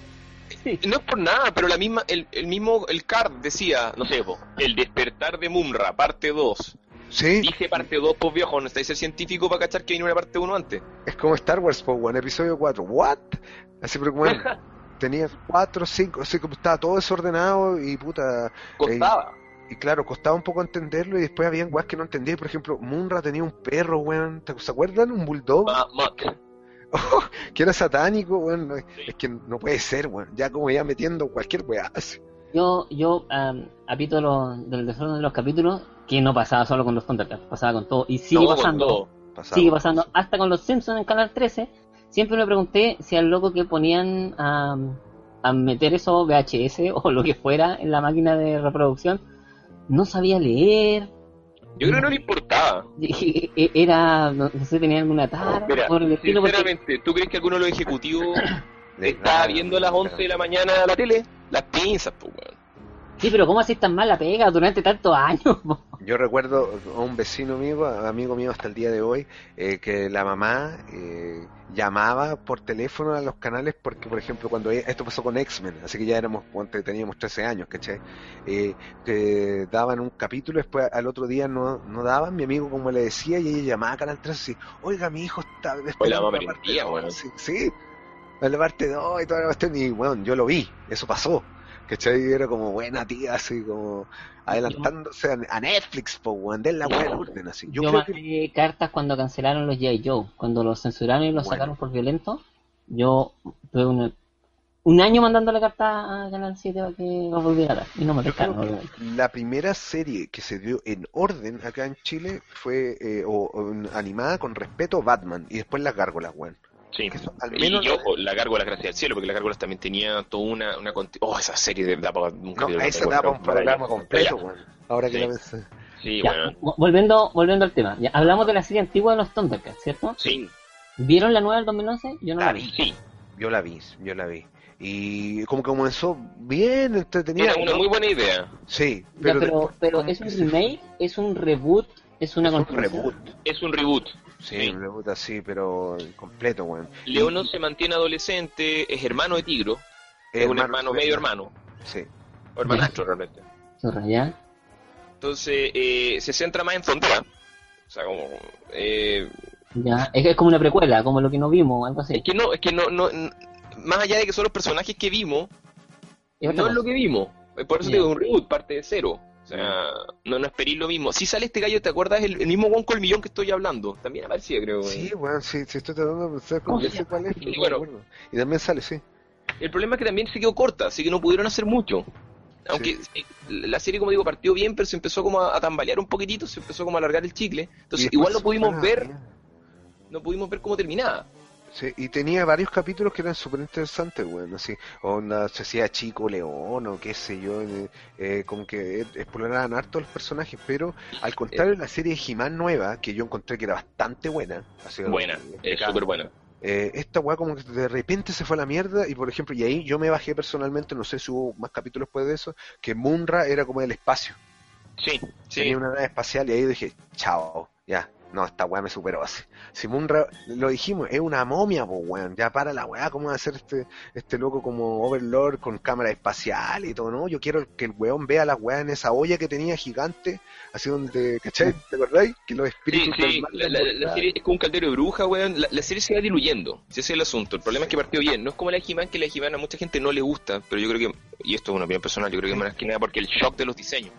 Sí. no es por nada, pero la misma, el, el mismo, el card decía, no sé, po, el despertar de Mumra, parte 2. Sí, Dije parte 2, pues viejo, no estáis el científico para cachar que vino una parte 1 antes. es como Star Wars, po, weón. Episodio 4. ¿What? Así, pero weón. tenía cuatro, cinco, así como estaba todo desordenado y puta. Costaba. Y claro, costaba un poco entenderlo y después habían weas que no entendía. Por ejemplo, Munra tenía un perro, weón. ¿te- ¿Se acuerdan? Un bulldog Ma- Mac. que era satánico, weón. Es que no puede ser, weón. Ya como ya metiendo cualquier así. Yo, yo um, apito lo- del desorden de los capítulos que no pasaba solo con los Thundercats, pasaba con todo. Y sigue No, con pasando. sigue pasando hasta con los Simpsons en Canal 13. Siempre me pregunté si al loco que ponían a, a meter eso VHS o lo que fuera en la máquina de reproducción no sabía leer. Yo creo que no le importaba. Era, no no sé, tenía alguna tara Mira, por el estilo. porque- sinceramente, ¿tú crees que alguno de los ejecutivos está viendo a las 11 de la mañana la tele? Las pinzas, pues, weón. Sí, pero ¿cómo hacís tan mal la pega durante tantos años? po? Yo recuerdo a un vecino mío, amigo mío hasta el día de hoy, eh, que la mamá eh, llamaba por teléfono a los canales porque, por ejemplo, cuando e- esto pasó con X-Men, así que ya éramos, teníamos 13 años, ¿cachai? Eh, que daban un capítulo, después al otro día no, no daban, mi amigo como le decía, y ella llamaba a Canal 13 así, oiga, mi hijo está esperando mamá la parte mentía, dos", bueno. sí, sí, la parte 2 y toda la cuestión, y bueno, yo lo vi, eso pasó. ¿Cachai? Era como buena tía, así como adelantándose a, a Netflix, po, weón, la buena orden, así. Yo, Yo, creo que mandé cartas cuando cancelaron los G.I. Joe, cuando los censuraron y los Bueno. sacaron por violento. Yo tuve una- un año mandándole cartas a Canal 7 para que lo volviera. Y no me pescaron, la primera serie que se dio en orden acá en Chile fue eh, o, o animada con respeto Batman y después las gárgolas, weón. Sí. Al menos y ojo, la gárgola gracias al cielo, porque la gárgola también tenía toda una, una conti- Oh, esa serie de, da para un no, esa me da para acuerdo, un programa completo, weón. Ahora que Sí. la pensé. Sí, Ya, bueno. vo- volviendo, volviendo al tema. Ya, hablamos de la serie antigua de los Thundercats, ¿cierto? Sí, ¿Vieron la nueva del 2011? Yo no la, La vi. sí. Yo la vi, yo la vi. Y como que comenzó bien entretenida. Era una ¿no? muy buena idea. Sí, Ya, pero, pero, después pero es un remake, es un reboot, es una es un continuación. reboot. Es un reboot. Sí, Sí. un reboot así, pero completo, weón. Leono se mantiene adolescente, es hermano de Tigro, es un hermano, medio hermano, Sí. o hermanastro realmente. ¿ya? Entonces, eh, se centra más en Frontera. O sea, como... eh, Ya, es, es como una precuela, como lo que no vimos, algo así. es que no, es que no, no, más allá de que son los personajes que vimos, no es lo cosa. que vimos. Por eso te digo, un reboot, parte de cero. O sea, no, no esperéis lo mismo. Si sale este gallo, ¿te acuerdas? El, el mismo Juan Colmillón que estoy hablando. También aparecía, creo. Sí, weón, sí, sí, estoy tratando de pensar ¿Cómo sé cuál es, pero me bueno. Y también sale, sí. El problema es que también se quedó corta, así que no pudieron hacer mucho. Aunque eh, la serie, como digo, partió bien, pero se empezó como a, a tambalear un poquitito, se empezó como a alargar el chicle. Entonces, Y igual no pudimos ver, no pudimos ver cómo terminaba. Sí, y tenía varios capítulos que eran súper interesantes, weón, así, onda, se hacía Chico León o qué sé yo, eh, eh, como que exploraban harto los personajes, pero al contrario, la serie de He-Man nueva, que yo encontré que era bastante buena, así, Buena, es explicada, súper buena. eh, esta weá como que de repente se fue a la mierda y por ejemplo, y ahí yo me bajé personalmente, no sé si hubo más capítulos después de eso, que Munra era como del espacio, Sí, sí. tenía una nave espacial y ahí dije, chao, ya, no, esta weá me superó así. Si Munra, lo dijimos, es una momia, pues weón, ya para la weá, ¿cómo va a ser este, este loco como Overlord con cámara espacial y todo, no? Yo quiero que el weón vea la weá en esa olla que tenía gigante, así donde, ¿cachai? ¿Te acordáis? Que los espíritus sí, la, serie es como un caldero de bruja, weón. La, la serie se va diluyendo, ese es el asunto. El problema es que partió bien. No es como la He-Man, que la He-Man a mucha gente no le gusta, pero yo creo que, y esto es una opinión personal, yo creo que más que nada porque el shock de los diseños.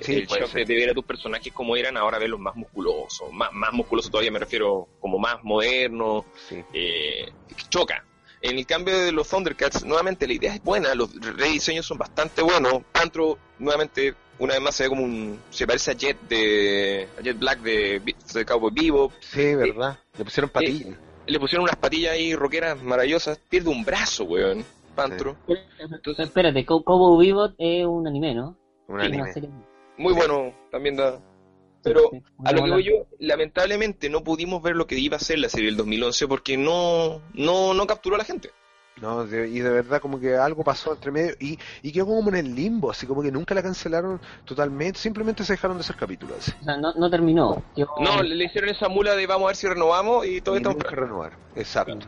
Sí, el shock ser. de, de ver a tus personajes como eran, ahora verlos más musculosos. Más, más musculosos todavía me refiero como más modernos. Sí. eh, choca. En el cambio de los Thundercats, nuevamente la idea es buena, los rediseños son bastante buenos. Pantro, nuevamente, una vez más se ve como un. se parece a Jet de. a Jet Black de, de Cowboy Vivo. Sí, verdad. Le pusieron patillas. Le pusieron unas patillas ahí rockeras maravillosas. Pierde un brazo, weón. Pantro. Entonces, Espérate, Co- Cowboy Bebop es un anime, ¿no? un Sí, anime. Muy bueno. También da. Pero a lo que voy yo, lamentablemente no pudimos ver lo que iba a ser la serie del 2011 porque no, no, no capturó a la gente. No, de- y de verdad como que algo pasó entre medio y, y quedó como en el limbo, así como que nunca la cancelaron totalmente, simplemente se dejaron de hacer capítulos. así. O sea, no, no terminó. No, le, le hicieron esa mula de vamos a ver si renovamos y todo esto. nunca renovar, exacto.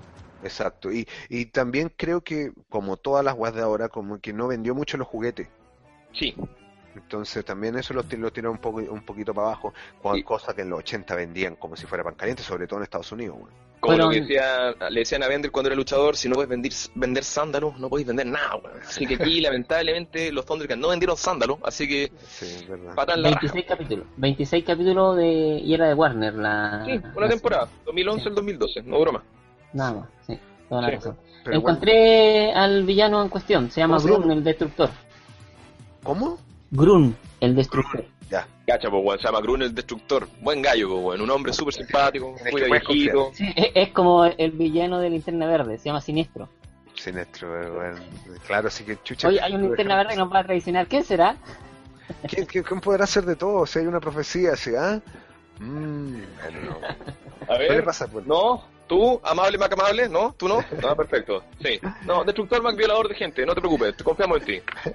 Exacto, y, y también creo que como todas las weas de ahora, como que no vendió mucho los juguetes. Sí, Entonces también eso lo, ti- lo tiró un, poco, un poquito para abajo, con Sí. cosas que en los 80 vendían como si fuera pan caliente, sobre todo en Estados Unidos. weón. como lo que decía, le decían a Bender cuando era luchador, si no puedes vender, vender sándalos, no podéis vender nada. Así que aquí lamentablemente los Thundercats no vendieron sándalos, así que Sí, patan la raja. 26 capítulos. 26 capítulos de y era de Warner la. Sí, una la temporada, 2011 al 2012, no broma. Nada más, sí. Toda la Sí. razón. Pero bueno, Encontré al villano en cuestión, se llama ¿Cómo se Grun, llama? el destructor. ¿Cómo? Grun, el destructor. Ya, Cacha, pues, weón, se llama Grun el Destructor. Buen gallo, pues, weón. Un hombre súper simpático, muy viejito. Sí, es, es como el villano de Linterna Verde, se llama Siniestro. Sinestro, eh, bueno, claro, así que chucha. Oye, hay un Linterna Verde que nos va a traicionar. ¿Quién será? ¿Quién, quién- quién podrá hacer de todo? Si hay una profecía así, ¿ah? Mmm, bueno, no. A ¿Qué le ver, pasa? Pues, no, tú, amable, Mac amable, no, tú no. Ah, perfecto, sí. No, Destructor Mac violador de gente, no te preocupes, te confiamos en ti.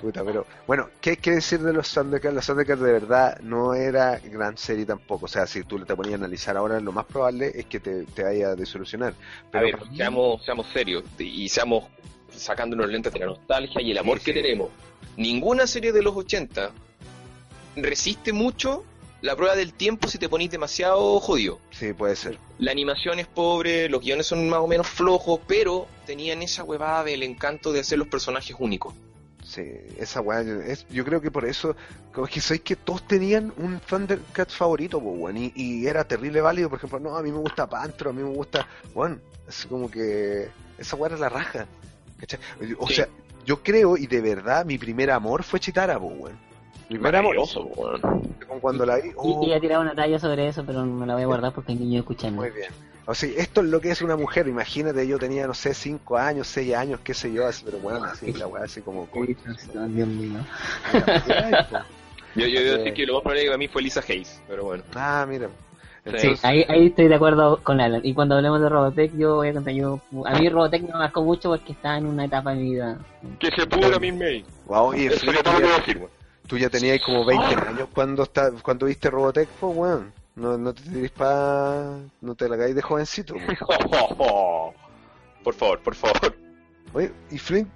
Puta, pero bueno, ¿qué hay que decir de los Thundercats? Los Thundercats de verdad no era gran serie tampoco. O sea, si tú te ponías a analizar ahora, lo más probable es que te, te vaya a desilusionar. A Pero ver, para mí- seamos, seamos serios y seamos sacándonos los lentes de la nostalgia y el amor Sí, que sí. tenemos. Ninguna serie de los 80 resiste mucho la prueba del tiempo si te ponís demasiado jodido. Sí, puede ser. La animación es pobre, los guiones son más o menos flojos, pero tenían esa huevada del encanto de hacer los personajes únicos. Sí, esa weá, es, yo creo que por eso, como es que sabéis que todos tenían un Thundercat favorito, po, weón, y, y era terrible válido, por ejemplo, no, a mí me gusta Pantro, a mí me gusta, bueno, es como que esa weá era la raja, ¿cachai? O Sí. sea, yo creo, y de verdad, mi primer amor fue Chitara, po, weón. Mi primer amor. Con cuando la vi, Y, oh, y he tirado una talla sobre eso, pero me la voy a guardar porque hay niños escuchando. muy bien. O sea, esto es lo que es una mujer, imagínate, yo tenía, no sé, 5 años, 6 años, qué sé yo, así, pero bueno, así, la weá así como... Uy, Dios mío. Yo, yo debo decir que lo más probable que a mí fue Lisa Hayes, pero bueno. Ah, mira. Sí, ahí, ahí estoy de acuerdo con Alan. Y cuando hablemos de Robotech, yo voy a contar yo. A mí Robotech me marcó mucho porque está en una etapa de mi vida. Que se pudra mi May. wow, y es lo que decir. Tú ya tenías como 20 años cuando está, cuando viste Robotech, pues weón. No, no te tirís pa... No te la caes de jovencito. weón. Por favor, por favor. Oye, ¿y Flint?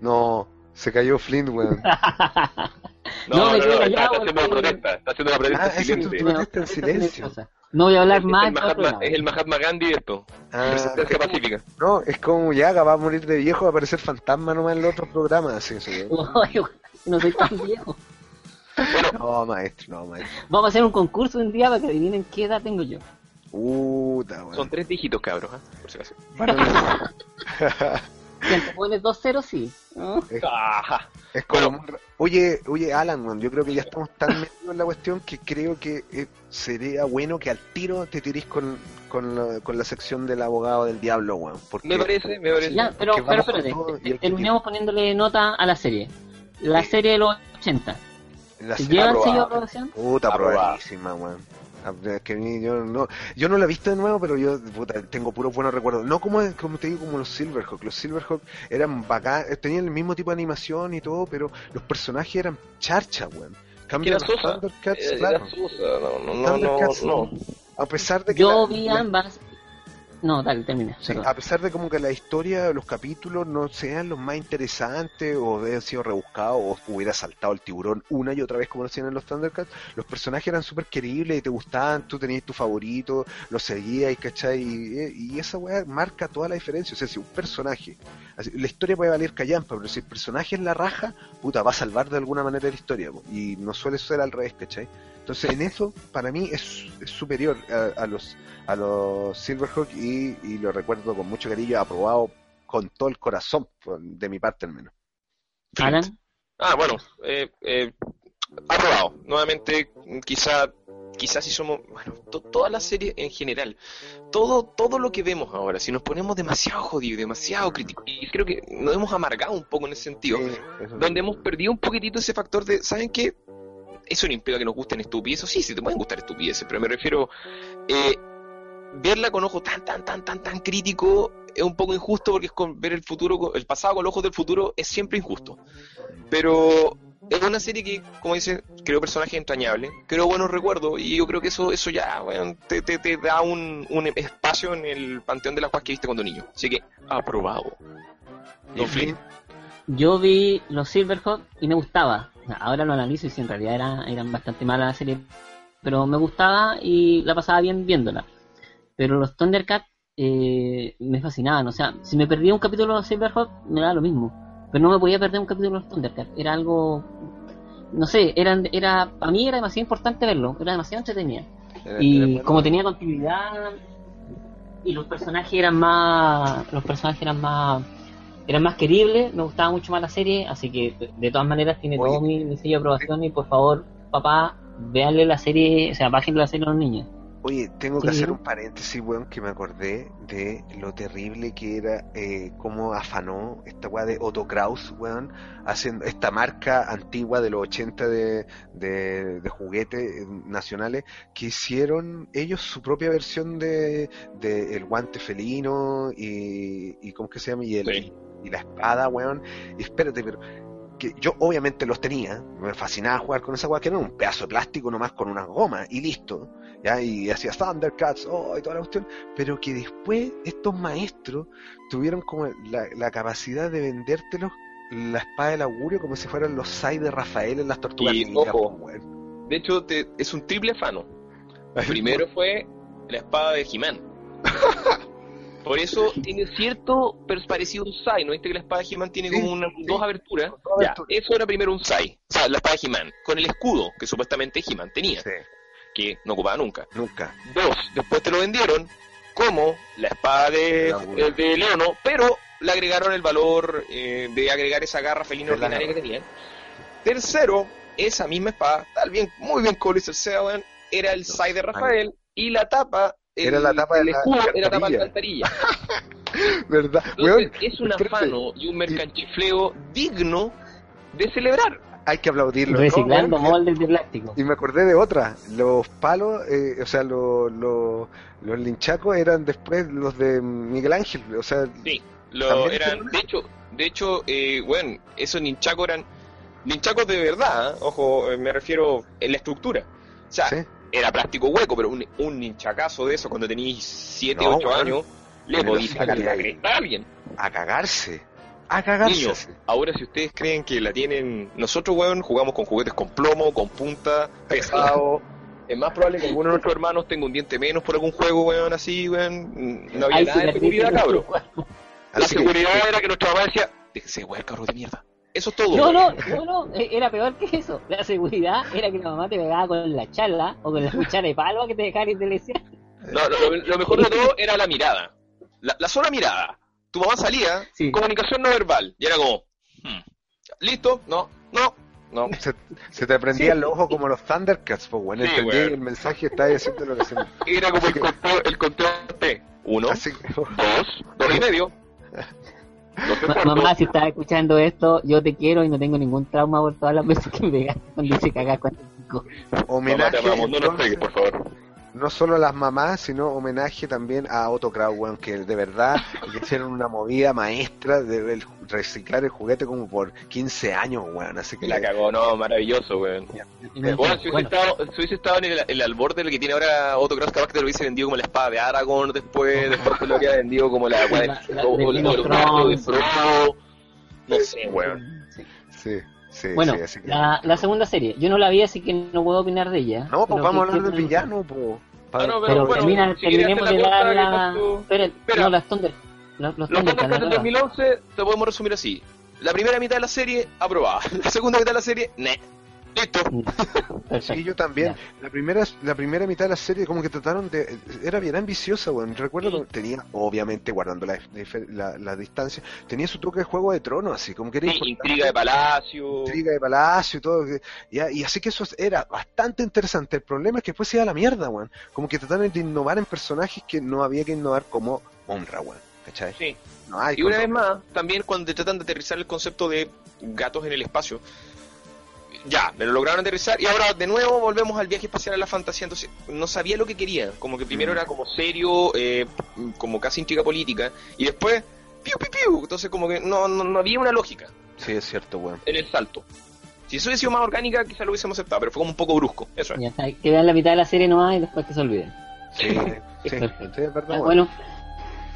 No, se cayó Flint, weón. No, No, no, me no, está, haciendo una protesta. Está haciendo una protesta Ah, ese es tu- silente. protesta en silencio. No voy a hablar Es más. es el Mahatma Gandhi de esto. Ah, Resistencia pacífica. no, es como Yaga va a morir de viejo, va a aparecer fantasma nomás en los otros programas. No soy tan viejo. No, maestro, no, maestro. Vamos a hacer un concurso un día para que adivinen qué edad tengo yo. Puta, Son tres dígitos, cabros. ¿ah? Por si acaso. Si te pones dos ceros, sí. ¿no? Ajá. Es como Oye, oye, Alan, yo creo que ya estamos tan metidos en la cuestión que creo que eh, sería bueno que al tiro te tirís con, con, la, con la sección del abogado del diablo, weón. Porque, Me parece, me parece. Ya, pero, que pero espérate. Terminemos poniéndole nota a la serie. La serie de los 80. la ¿Se serie- lleva el sello de aprobación? Puta, Aprobado. probadísima, weón. Ah, es que a mí, yo no, yo no la he visto de nuevo, pero yo puta, tengo puros buenos recuerdos. No como, como te digo, como los Silverhawk. Los Silverhawk eran bacán, tenían el mismo tipo de animación y todo, pero los personajes eran charcha, weón. Era sosa. Thundercats, Eh, claro. Era sosa. No, no, no, Thundercats, no. A pesar de que Yo la- vi ambas. No, dale, termina. Sí, a pesar de como que la historia, los capítulos no sean los más interesantes o hayan sido rebuscados o hubiera saltado el tiburón una y otra vez como lo hacían en los Thundercats, los personajes eran súper queribles y te gustaban, tú tenías tu favorito, lo seguías y cachai, y, y esa weá marca toda la diferencia, o sea, si un personaje, así, la historia puede valer callampa, pero si el personaje es la raja, puta, va a salvar de alguna manera la historia, po, y no suele ser al revés, cachai. Entonces en eso, para mí, es, es superior a, a los a los Silverhawk y, y lo recuerdo con mucho cariño, aprobado con todo el corazón, de mi parte al menos. Alan, Ah, bueno, eh, eh, aprobado. Nuevamente, quizá, quizás si somos, bueno, to- toda la serie en general, todo, todo lo que vemos ahora, si nos ponemos demasiado jodidos, demasiado críticos, y creo que nos hemos amargado un poco en ese sentido, Sí, donde hemos perdido un poquitito ese factor de, ¿saben qué? Eso no implica que nos gusten estupideces, sí, sí te pueden gustar estupideces, pero me refiero, eh, verla con ojo tan, tan, tan, tan, tan crítico es un poco injusto porque es con ver el futuro, el pasado con los ojos del futuro es siempre injusto. Pero es una serie que, como dice, creo personajes entrañables, creo buenos recuerdos y yo creo que eso eso ya bueno, te, te, te da un, un espacio en el panteón de las cosas que viste cuando niño. Así que, aprobado. Don Flynn. Yo vi los Silverhawk y me gustaba. Ahora lo analizo y si en realidad era, eran bastante malas la serie, pero me gustaba y la pasaba bien viéndola. Pero los Thundercats eh, me fascinaban. O sea, si me perdía un capítulo de Silverhawk, me daba lo mismo. Pero no me podía perder un capítulo de los Thundercats. Era algo. No sé, eran, era, para mí era demasiado importante verlo. Era demasiado entretenido. Era- Y era como tenía continuidad y los personajes eran más los personajes eran más eran más queribles, me gustaba mucho más la serie, así que de, todas maneras tiene Oye. todo mi, mi sello de aprobación y por favor, papá, véanle la serie, o sea, bájenle la serie a los niños. Oye, tengo que Sí. hacer un paréntesis, weón, que me acordé de lo terrible que era eh, cómo afanó esta weá de Otto Kraus, weón, haciendo esta marca antigua de los 80 de, de, de juguetes eh, nacionales, que hicieron ellos su propia versión de, de el guante felino y, y ¿cómo que se llama? Y, el, Sí. Y la espada, weón. Y espérate, pero que yo obviamente los tenía, me fascinaba jugar con esa weá, que era un pedazo de plástico nomás con unas gomas y listo. ¿ya? Y hacía Thundercats, oh, y toda la cuestión, pero que después estos maestros tuvieron como la, la capacidad de vendértelos la espada del augurio como si fueran los Sai de Rafael en las tortugas Y, ojo, pues, weón. De hecho, te- es un triple afano. Primero fue la espada de He-Man. Por eso tiene cierto pero parecido a un Sai, ¿no viste que la espada de He-Man tiene como una- sí. dos aberturas? Ya, eso era primero un Sai, o sea, la espada de He-Man, con el escudo que supuestamente He-Man tenía, Sí, que no ocupaba nunca. nunca. Dos, después te lo vendieron como la espada de, eh, de Leono, pero le agregaron el valor eh, de agregar esa garra felina ordinaria que tenían. Tercero, esa misma espada, tal bien, muy bien Seba, weón, era el Sai de Rafael y la tapa, el, Era la tapa de el la escudo era tapa de alcantarilla. alcantarilla. ¿Verdad? Entonces, es un espérate, afano y un mercanchifleo digno de celebrar. hay que aplaudirlo. ¿no, Reciclando weón? moldes de plástico. Y me acordé de otra, los palos, eh, o sea, los, los, los linchacos eran después los de Miguel Ángel, o sea, Sí, lo eran, de hecho, de hecho, eh, bueno, esos ninchacos eran ninchacos de verdad, ¿eh? ojo, eh, me refiero en la estructura. O sea, sí, era plástico hueco, pero un, un ninchacazo de eso cuando tenías 7, No, 8 weón. años, le sí, sacar la cresta a alguien. a cagarse, a cagarse. Niños, ahora si ustedes creen que la tienen, nosotros, weón, jugamos con juguetes con plomo, con punta, pesado. Es más probable que alguno de nuestros hermanos tenga un diente menos por algún juego, weón, así, weón. No había nada de cicatrices seguridad, cabrón. La que- seguridad era que nuestra mamá decía, déjese de wear, cabro de mierda. Eso es todo. No, no, no, no, e- era peor que eso. La seguridad era que la mamá te pegaba con la charla o con la cuchara de palo que te dejara y te le decía. No, lo, mejor de todo era la mirada. La, la sola mirada. Tu mamá salía, Sí. comunicación no verbal. Y era como, hmm, ¿listo? No, no, no. Se, se te prendían los ojos como los Thundercats, pues bueno, Sí, entendí el mensaje está diciendo lo que se Era como el conteo, el conteo T. Uno, Así que, dos, dos y medio. Mamá, si estás escuchando esto, yo te quiero y no tengo ningún trauma por todas las veces que me pegaste cuando hice cagar cuando chico. Mamá, homenaje te amamos, no nos pegues, por favor. No solo a las mamás, sino homenaje también a Otto Kraus, weón, que de verdad hicieron una movida maestra de reciclar el juguete como por 15 años, weón, así que La cagó, no, maravilloso, weón. Bueno, si hubiese, bueno, estado, si hubiese estado en el, el albor de lo que tiene ahora Otto Kraus, capaz que te lo hubiese vendido como la espada de Aragorn después, después te lo habría vendido como la La- de de Frodo. No sé, weón. sí. sí, sí, Bueno, sí, así que la, la segunda serie, yo no la vi así que no puedo opinar de ella. No, pues pero vamos a hablar del villano, pues. Ah, no, Pero, bueno, termina, si terminemos de la dar la... que tú- Espera, Espera. no, las Thunder... Los, los Los Thundercats, del nueva. 2011 te podemos resumir así. La primera mitad de la serie, aprobada. La segunda mitad de la serie, ne. Listo. Perfecto. Sí, yo también. Ya. La primera, la primera mitad de la serie como que trataron de... Era bien ambiciosa, weón. Recuerdo que tenía, obviamente, guardando la, la, la distancia, tenía su toque de Juego de Tronos, así como que era Sí, intriga de palacio. intriga de palacio y todo. y así que eso era bastante interesante. El problema es que después se iba a la mierda, weón. Como que trataron de innovar en personajes que no había que innovar como honra, weón. ¿Cachai? Sí. No hay Y una vez más, también cuando tratan de aterrizar el concepto de gatos en el espacio, ya, me lo lograron aterrizar y ahora de nuevo volvemos al viaje espacial a la fantasía. Entonces, no sabía lo que quería. Como que primero Mm. era como serio, eh, como casi intriga política, y después, piu, piu, piu. Entonces, como que no, no, no había una lógica Sí, es cierto, weón. en el salto. Si eso hubiese sido más orgánica, quizá lo hubiésemos aceptado, pero fue como un poco brusco. Eso es. Ya está, que vean la mitad de la serie nomás y después que se olviden. Sí, sí, sí, es verdad, weón. bueno,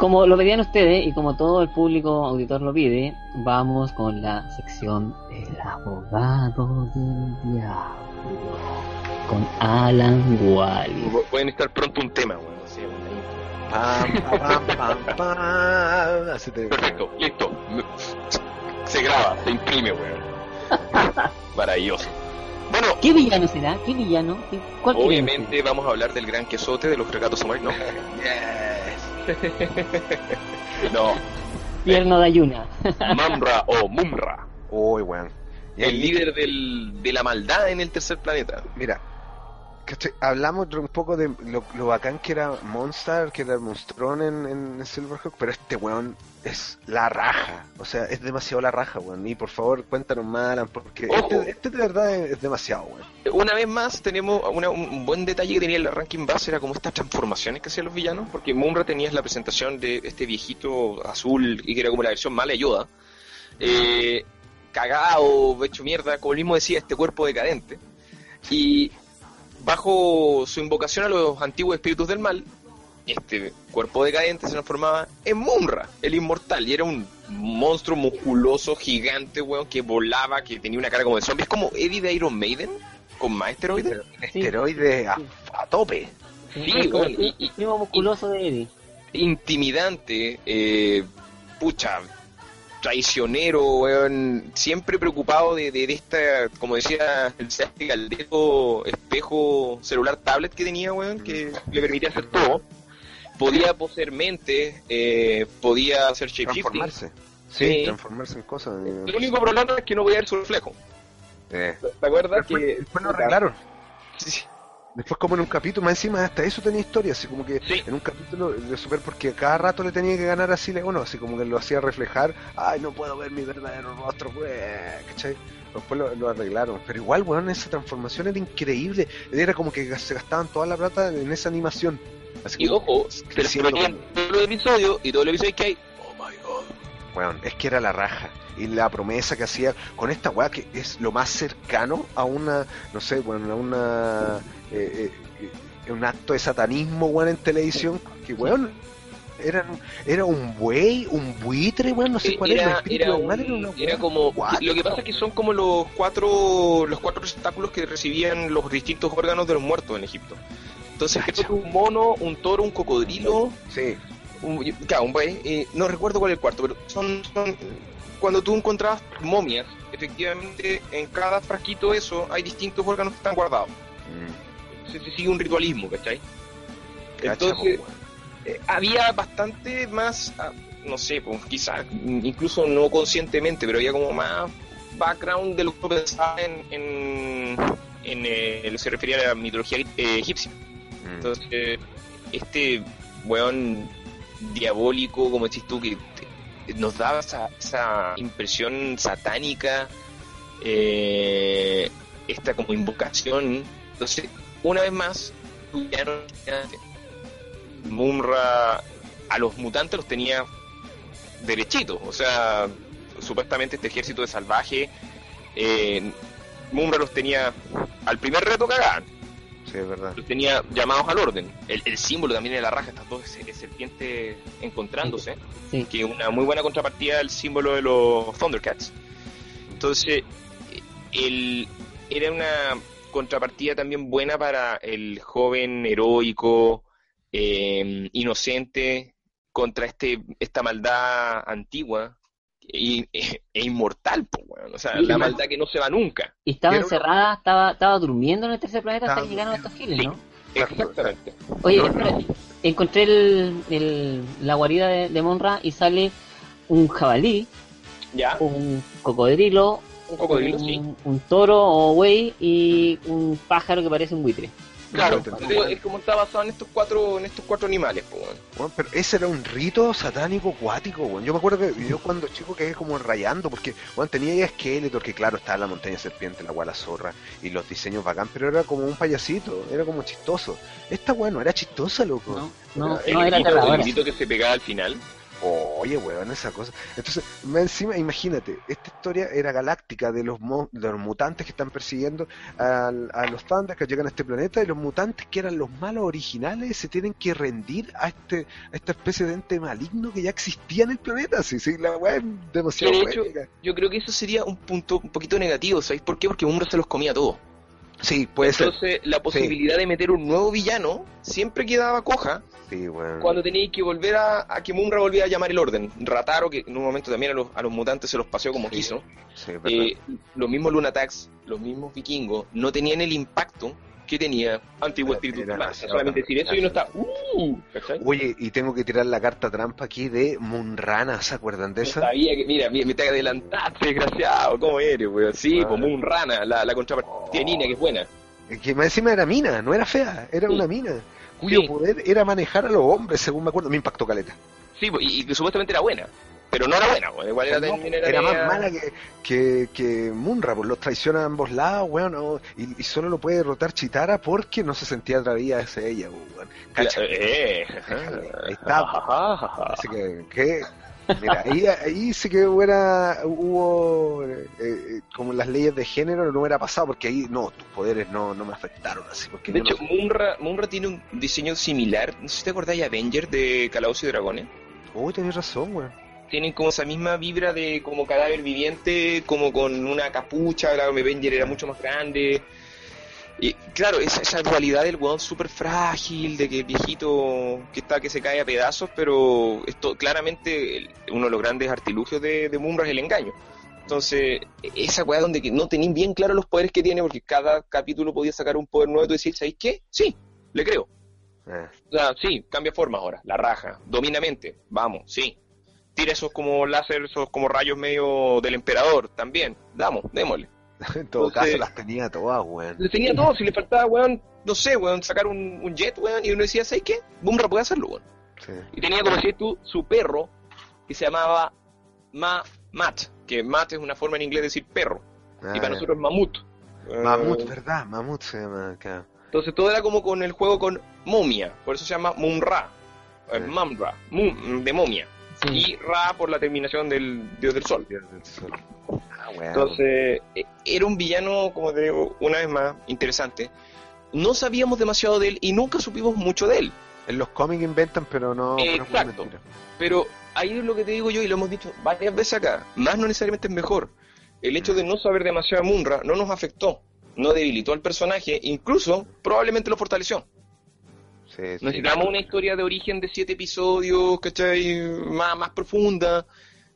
como lo pedían ustedes y como todo el público auditor lo pide, vamos con la sección El abogado del diablo con Alan Wally. Pueden estar pronto un tema, bueno, sí. Pam, pam, pam, pam. Así te Perfecto, listo. Se graba, se imprime, weón. Maravilloso. Bueno, ¿Qué villano será? ¿Qué villano? ¿Qué- ¿Cuál creen obviamente vamos a hablar del gran quesote de los regatos submarinos. No? Tierno de Ayuna. Mamra o Mumra, Uy, weón. Y ahí- el líder del, de la maldad en el tercer planeta. Mira, hablamos un poco de lo, lo bacán que era Monster, que era el monstrón en, en Silverhawk, pero este weón es la raja. O sea, es demasiado la raja, weón. Y por favor, cuéntanos más, Alan, porque este, este de verdad es, es demasiado, weón. Una vez más tenemos una- un buen detalle que tenía el ranking base, era como estas transformaciones que hacían los villanos, porque Mumra tenías la presentación de este viejito azul y que era como la versión mala de Yoda, eh, cagado, hecho mierda, como él mismo decía, este cuerpo decadente. Y bajo su invocación a los antiguos espíritus del mal, este cuerpo decadente se transformaba en Mumra, el inmortal, y era un monstruo musculoso, gigante, weón, que volaba, que tenía una cara como de zombie. Es como Eddie de Iron Maiden, con más esteroides. Sí. Esteroide a, a tope. Sí, Es como bueno, el y- y- primo musculoso de Eddie. Intimidante, eh, pucha, traicionero, weón, siempre preocupado de, de, de esta, como decía el caldero espejo celular tablet que tenía, weón, que le permitía hacer todo. Podía poseer mente, eh, podía hacer shapeshifting. Transformarse. Sí, transformarse en cosas. El único problema es que no podía ver su reflejo. Eh. ¿Te acuerdas? Después, que después lo arreglaron. Sí, sí. Después como en un capítulo, más encima hasta eso tenía historia, así como que Sí. en un capítulo de Super, porque cada rato le tenía que ganar así, le- bueno, así como que lo hacía reflejar, ay, no puedo ver mi verdadero rostro, pues, ¿cachai? Después lo, lo arreglaron, pero igual, weón, esa transformación era increíble, era como que se gastaban toda la plata en esa animación. Así Y ojo, se les ponían todos los episodios y todos los episodios que hay. Oh my god. weón, es que era la raja. Y la promesa que hacía con esta weá que es lo más cercano a una, no sé, bueno, a una... eh, eh, un acto de satanismo, weón, en televisión, que weón, eran, era un buey, un buitre, weón, no sé cuál era, el era, espíritu era, un- era una era como What? lo que pasa es que son como los cuatro los cuatro receptáculos que recibían los distintos órganos de los muertos en Egipto entonces creo que un mono un toro un cocodrilo. Sí, un, claro, un buey eh, no recuerdo cuál es el cuarto pero son, son cuando tú encontrabas momias efectivamente en cada frasquito eso hay distintos órganos que están guardados. Mm, se, se sigue un ritualismo ¿cachai? cacha, entonces po, eh, había bastante más, ah, no sé, pues, quizás incluso no conscientemente, pero había como más background de lo que pensaba en, en, en, eh, lo que se refería a la mitología eh, egipcia. Mm. Entonces, este weón diabólico, como decís tú, que nos daba esa, esa impresión satánica, eh, esta como invocación. Entonces, una vez más, Mumra a los mutantes los tenía derechitos, o sea, supuestamente este ejército de salvaje, eh, Mumra los tenía al primer reto cagaban, Sí, es verdad. los tenía llamados al orden. El, el símbolo también de la raja, estas dos se- serpientes encontrándose, Sí. que es una muy buena contrapartida del símbolo de los Thundercats. Entonces, el, era una contrapartida también buena para el joven heroico, eh, inocente, contra este esta maldad antigua e, e- e inmortal, o sea, Sí, la y- maldad que no se va nunca. Y estaba encerrada, estaba, estaba durmiendo en el tercer planeta hasta que llegaron estos giles. ¿no? Exactamente. Oye, No, espera, encontré el, el- la guarida de, de Monra y sale un jabalí, Ya, un cocodrilo, un cocodrilo, un, sí. un toro o buey y un pájaro que parece un buitre. Claro, es como está basado en estos cuatro, en estos cuatro animales, weón. Bueno, pero ese era un rito satánico cuático, weón. Yo me acuerdo que yo cuando chico quedé como rayando, porque, bueno, tenía ya Skeletor, que claro, estaba la montaña serpiente, la guala zorra, y los diseños bacán, pero era como un payasito, era como chistoso. Esta, bueno, era chistosa, loco. No, no, El no era grito- el aterradora. grito que se pegaba al final. Oye, weón, esa cosa. Entonces, encima, imagínate, esta historia era galáctica de los, mo- de los mutantes que están persiguiendo al- a, los Thunders que llegan a este planeta y los mutantes que eran los malos originales se tienen que rendir a este a esta especie de ente maligno que ya existía en el planeta. Sí, sí, la weá es demasiado de hecho. Yo creo que eso sería un punto un poquito negativo, ¿sabéis por qué? Porque Umbra se los comía todo. Sí, puede ser. Entonces, la posibilidad de meter un nuevo villano siempre quedaba coja Sí, weón. cuando teníais que volver a, a que Mumbra volviera a llamar el orden. Rataro, que en un momento también a los, a los mutantes se los paseó como Sí, quiso. Eh, los mismos Lunatax, los mismos vikingos, no tenían el impacto que tenía Antiguo Espíritu. solamente decir eso y uno está... Uh. Oye, y tengo que tirar la carta trampa aquí de Munrana, ¿se acuerdan de esa? sabía que, mira, me, te adelantaste, desgraciado, ¿cómo eres, weón? Sí, Ah. como un rana, la, la contrapartida de Nina, que es buena. Que más encima era mina, no era fea, era una mina. Cuyo poder era manejar a los hombres, según me acuerdo. Me impactó caleta. Sí, y, y que supuestamente era buena, pero no era buena, weón. Igual era, No, también era más mala que, que, que Munra, pues los traiciona a ambos lados, weón. no, y, y solo lo puede derrotar Chitara porque no se sentía atraída hacia ella, weón. Cacha. Eh, Ahí está. Así que, que- mira, ahí, ahí sí que hubiera, hubo, eh, eh, como las leyes de género no hubiera pasado, porque ahí, no, tus poderes no, no me afectaron así, porque De no hecho. Munra, Munra tiene un diseño similar. No sé si te acordás de Avenger de Calabozos y Dragones. Uy, tenés razón, weón. Tienen como esa misma vibra de como cadáver viviente, como con una capucha. La Avenger era mucho más grande. Y claro, esa, esa dualidad del weón súper frágil, de que el viejito que está que se cae a pedazos, pero esto claramente el- uno de los grandes artilugios de, de es el engaño. Entonces, esa weá donde que no tenéis bien claro los poderes que tiene, porque cada capítulo podía sacar un poder nuevo y tú decís, ¿sabéis qué? Sí, le creo. Eh, O sea, sí, cambia forma ahora, la raja, domina mente, vamos, sí. Tira esos como láser, esos como rayos medio del emperador, también, damos, démosle. en todo Entonces- caso las tenía todas, weón. Le tenía todo, si le faltaba, weón, no sé, weón, sacar un, un jet, weón, y uno decía, ¿sabes qué? Bumra puede hacerlo, weón. Sí. Y tenía, como decías tú, su perro, que se llamaba Ma Mat, que Mat es una forma en inglés de decir perro, Ah, y para nosotros es mamut. Mamut, Eh, ¿verdad? Mamut se llama acá. Entonces todo era como con el juego con momia, por eso se llama Mumra, eh, Sí. Mamra, Mum, de momia. Sí. y Ra por la terminación del dios del sol. Dios del sol. Ah. Entonces, eh, era un villano, como te digo, una vez más, interesante. No sabíamos demasiado de él y nunca supimos mucho de él. En los cómics inventan, pero no. Exacto. Pero ahí es lo que te digo yo y lo hemos dicho varias veces acá. Más no necesariamente es mejor. El hecho de no saber demasiado de Munra no nos afectó. No debilitó al personaje, incluso probablemente lo fortaleció. Sí, sí. Necesitamos una historia de origen de siete episodios, ¿cachai? Más, más profunda.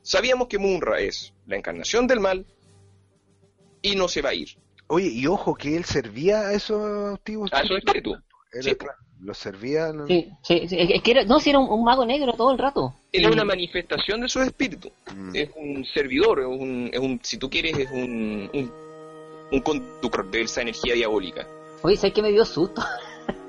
Sabíamos que Munra es la encarnación del mal y no se va a ir. Oye, y ojo que él servía a esos antiguos. A esos espíritus. Sí. claro, los servía. ¿no? Sí, sí, sí, es que era, no, si era un, un mago negro todo el rato. Él es una manifestación de su espíritu. Mm. Es un servidor, es un, es un si tú quieres, es un, un, un conductor de esa energía diabólica. Oye, ¿sabes qué me dio susto?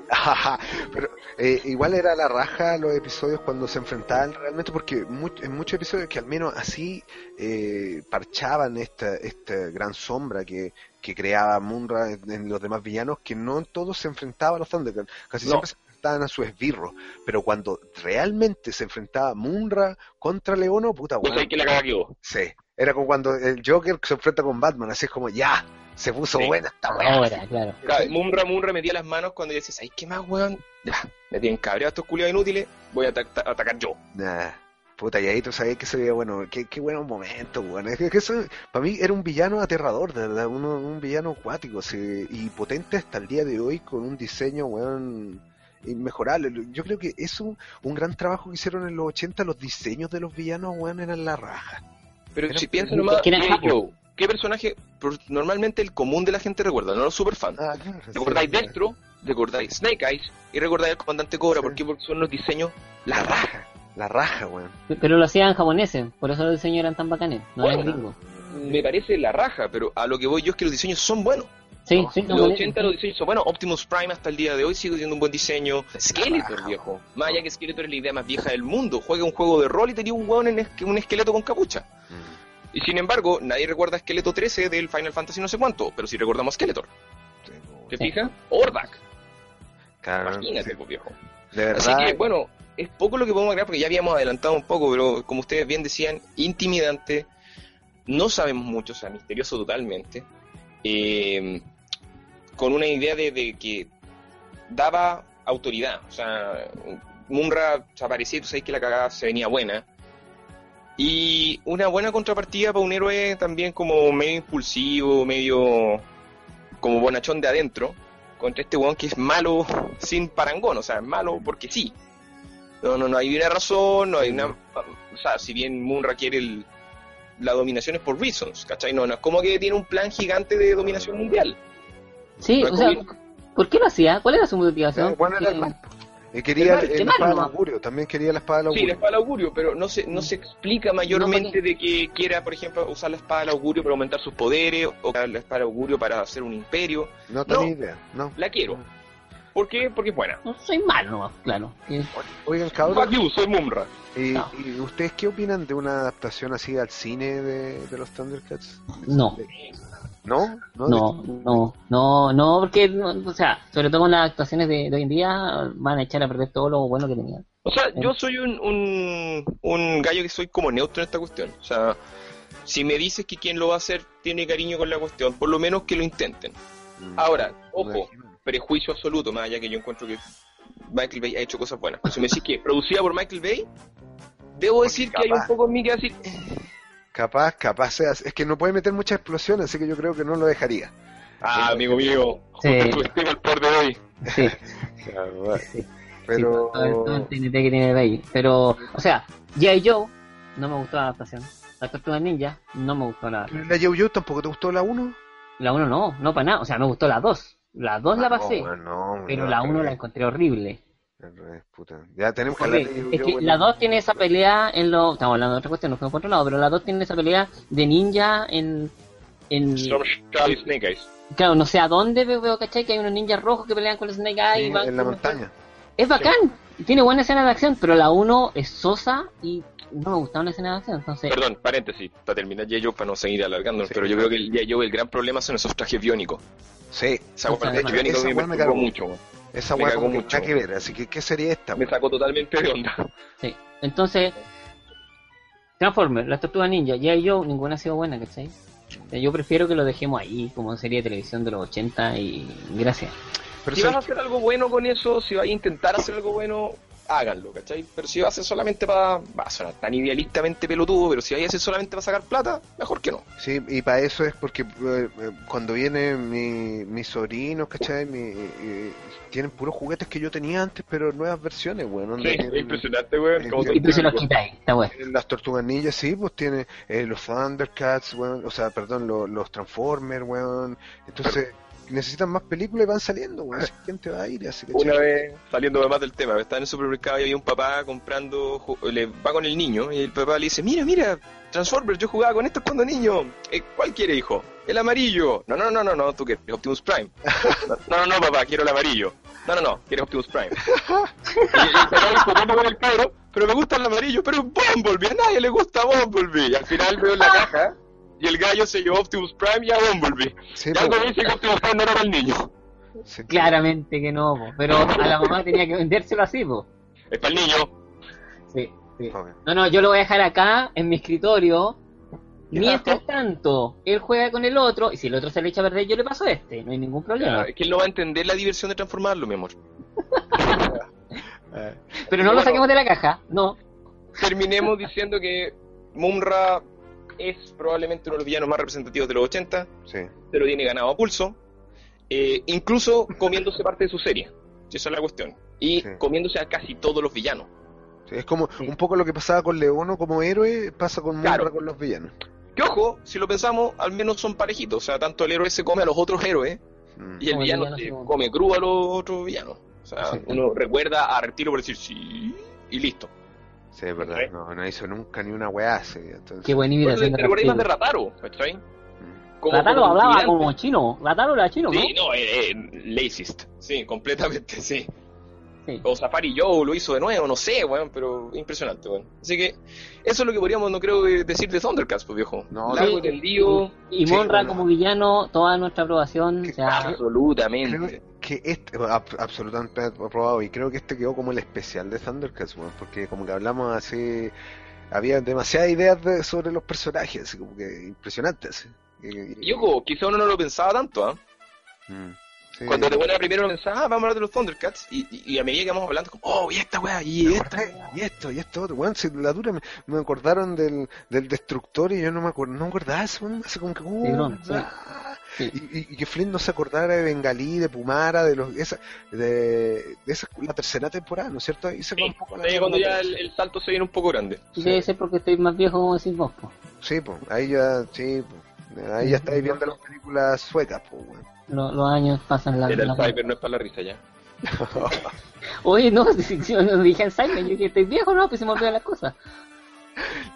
Pero eh, igual era la raja los episodios cuando se enfrentaban realmente porque en muchos episodios que al menos así eh, parchaban esta, esta gran sombra que, que creaba Munra en, en los demás villanos que no en todos se enfrentaba a los Thundercats, casi No. siempre se enfrentaban a su esbirro, pero cuando realmente se enfrentaba Munra contra Leono, puta que la cagó. sí, era como cuando el Joker se enfrenta con Batman, así es como ya, se puso Sí. buena esta weá. Ahora, claro. Munra, Munra metía las manos cuando decías, ay, ¿qué más, weón? Ya, me tienen cabreado estos culiados inútiles, voy a ata- atacar yo. Nah, puta, y ahí tú sabías que se veía bueno, qué, qué buenos momentos, weón. Es que, que eso, para mí era un villano aterrador, de verdad, uno- un villano acuático, sí, y potente hasta el día de hoy con un diseño, weón, inmejorable. Yo creo que es un, un gran trabajo que hicieron en los 80, los diseños de los villanos, weón, eran la raja. Pero Era- si piensas nomás, ¿qué personaje normalmente el común de la gente recuerda? No los superfans. Ah, claro. recordáis sí, Destro, recordáis Snake Eyes y recordáis al comandante Cobra. Sí. ¿Por qué? Porque son los diseños La raja. la raja, weón. Pero lo hacían japoneses, por eso los diseños eran tan bacanes, no eran Bueno. gringos. Me parece la raja, pero a lo que voy yo es que los diseños son buenos. Sí, No, sí, los vale. 80 los diseños, bueno, Optimus Prime hasta el día de hoy sigue siendo un buen diseño. Skeletor, viejo. Más allá que Skeletor es la idea más vieja del mundo. Juega un juego de rol y tenía un hueón en un esqueleto con capucha. Mm, Y sin embargo, nadie recuerda Esqueleto 13 del Final Fantasy no sé cuánto, pero sí recordamos Skeletor. ¿Te Sí. fijas? Ordak, claro, imagínate, sí. pues, viejo. De Así verdad, que, bueno, es poco lo que podemos agregar porque ya habíamos adelantado un poco, pero como ustedes bien decían, intimidante, no sabemos mucho, o sea, misterioso totalmente, eh, con una idea de, de que daba autoridad, o sea, Munra se aparecía y tú sabes que la cagada se venía buena, y una buena contrapartida para un héroe también como medio impulsivo, medio como bonachón de adentro, contra este weón que es malo sin parangón, o sea, es malo porque sí. No, no, no hay una razón, no hay una... O sea, si bien Munra quiere el- la dominación es por reasons, ¿cachai? No, no es como que tiene un plan gigante de dominación mundial. Sí, No o sea, como- ¿por qué lo hacía? ¿Cuál era su motivación? Eh, bueno, era el mal. Y quería el- la espada del augurio, también quería la espada del Sí, la augurio. espada del augurio, pero no se, no se explica mayormente No, de que quiera, por ejemplo, usar la espada del augurio para aumentar sus poderes, o la espada del augurio para hacer un imperio. No tenía No. idea, no. La quiero. ¿Por qué? Porque es buena. No soy malo, nomás, claro. Oigan, cabrón, Fuck you, soy Mumra. ¿y, No. y ustedes qué opinan de una adaptación así al cine de, de los Thundercats? No. ¿No? ¿No? No, no, no, no, porque, no, o sea, sobre todo con las actuaciones de, de hoy en día, van a echar a perder todo lo bueno que tenían. O sea, yo soy un, un, un gallo que soy como neutro en esta cuestión. O sea, si me dices que quien lo va a hacer tiene cariño con la cuestión, por lo menos que lo intenten. Mm. Ahora, ojo, prejuicio absoluto, más allá que yo encuentro que Michael Bay ha hecho cosas buenas. Pero si me decís que producida por Michael Bay, debo decir que hay un poco en mí que decir, Capaz, capaz sea. Es que no puede meter muchas explosiones, así que yo creo que no lo dejaría. ah, amigo mío, Sí. justo el poder de hoy. Sí, Pero. sí, todo, todo el TNT que tiene Bay. Pero, o sea, G.I. Joe, no me gustó la adaptación. La Tortuga Ninja, no me gustó la adaptación. ¿La Yo-Yo tampoco te gustó la 1? La 1 no, no para nada, o sea, me gustó la 2. La 2 la pasé, No, no, pero no, la al 1 la encontré horrible. Al revés, puta. Ya tenemos que hablar de Horrible. Es Yo-Yo, que bueno. la 2 tiene esa pelea en lo... Estamos hablando de otra cuestión, no fue por otro lado, pero la 2 tiene esa pelea de ninja en... en Snake Eyes. Claro, no sé a dónde veo, veo, ¿cachai? Que hay unos ninjas rojos que pelean con los Snake Eyes. Sí, y van en la montaña. Es bacán, tiene buena escena de acción, pero la 1 es sosa y no me gustaba la escena de acción, entonces... Perdón, paréntesis, para terminar J. Joe, para no seguir alargando, Sí. pero yo creo que el J. Joe, el gran problema son esos trajes biónicos. Sí, hueá Esa del traje biónico me me mucho. Esa weá como que mucho. nada que ver. Así que, ¿qué sería esta? Me sacó totalmente de onda. Sí, entonces... Transformers, las tortugas ninja, ya yo, ninguna ha sido buena, ¿cachai? O sea, Yo prefiero que lo dejemos ahí, como serie de televisión de los 80 y gracias. Pero si vas a ¿sabes hacer algo bueno con eso, si vas a intentar hacer algo bueno, háganlo, ¿cachai? Pero si vas a hacer solamente para. Va a sonar tan idealistamente pelotudo, pero si vas a hacer solamente para sacar plata, mejor que no. Sí, y para eso es porque eh, eh, cuando vienen mi, mis sobrinos, ¿cachai? Mi, eh, tienen puros juguetes que yo tenía antes, pero nuevas versiones, weón. onda, tienen- impresionante, weón. tienen Las tortugas ninjas, sí, pues tiene eh, los Thundercats, weón, o sea, perdón, los, los Transformers, weón. Entonces, necesitan más películas y van saliendo, weón. Así que ¿Quién te va a ir? Así que, Una vez, saliendo más del tema, estaba en el supermercado y había un papá comprando, le va con el niño y el papá le dice, mira, mira, Transformers, yo jugaba con esto cuando niño. Eh, ¿Cuál quiere, hijo? El amarillo. No, no, no, no, no, tú quieres Optimus Prime. No, no, no, papá, quiero el amarillo. No, no, no, quieres Optimus Prime. y, con el cabro, pero me gusta el amarillo, pero Bumblebee, a nadie le gusta Bumblebee. Y al final veo en la caja y el gallo se llevó Optimus Prime y a Bumblebee. sí, Y algo me dice que Optimus Prime no era para el niño. sí, Claramente que no, po, pero a la mamá tenía que vendérselo así, po. Es para el niño. Sí, sí. No, no, yo lo voy a dejar acá en mi escritorio. Mientras tanto, él juega con el otro y si el otro se le echa a perder, yo le paso este. No hay ningún problema. Es que él no va a entender la diversión de transformarlo, mi amor. Eh, Pero no lo saquemos de la caja, no. Terminemos diciendo que Mumra es probablemente uno de los villanos más representativos de los 80, sí. se lo tiene ganado a pulso, eh, incluso comiéndose parte de su serie. Esa es la cuestión. Y Sí. comiéndose a casi todos los villanos. Sí, es como Sí. un poco lo que pasaba con Leono como héroe, pasa con Munra Claro. con los villanos. Que ojo, si lo pensamos, al menos son parejitos. O sea, tanto el héroe se come a los otros héroes Mm. y el villano se come. crudo a los otros villanos. O sea, Sí. uno recuerda a Reptilo por decir sí y listo. Sí, es verdad. ¿Sí? No, no hizo nunca ni una weá así. Entonces, Qué buena imitación de más de. Rataro, ¿cachai? mm. como- como hablaba como chino. Lataro era chino, ¿no? Sí, no, eh, eh, racist. Sí, completamente, sí. Sí. O Safari Joe lo hizo de nuevo, no sé, weón, pero impresionante, weón. Así que eso es lo que podríamos, no creo, eh, decir de Thundercats, pues viejo. No, Largo Sí. y tendido, Y Sí, Monra bueno. como villano, toda nuestra aprobación. ¿Qué o sea, Creo absolutamente. Que este, ab- absolutamente aprobado, y creo que este quedó como el especial de Thundercats, weón, porque como que hablamos así, había demasiadas ideas de- sobre los personajes, así como que impresionantes. Y- Y ojo, quizá uno no lo pensaba tanto, ¿ah? Mm, sí. Cuando te pones primero pensaba, ah, vamos a hablar de los Thundercats, y, y, y a medida que vamos hablando, como, oh, y esta weá, y esta. acordé, y esto, y esto otro, weón, si la dura me, me acordaron del, del destructor y yo no me acuerdo, no me acordaba eso, así como que, uh, Tigrón, sí. ah, Sí. Y, y- y que Flynn no se acordara de Bengalí, de Pumara, de los, esa, de, de esa, la tercera temporada, ¿no es cierto? Ahí se va Sí, un poco la ahí cuando ya el, el salto se viene un poco grande. y debe ser porque estoy más viejo, como decís vos. po. Sí, pues, ahí ya, sí, pues, ahí ya estáis viendo las películas suecas, pues, weón. Lo- los años pasan la. El la- Alzheimer no es para la risa ya. Oye, no, si, si no dije Alzheimer, yo dije estoy viejo, no, pues se me olvidan las cosas.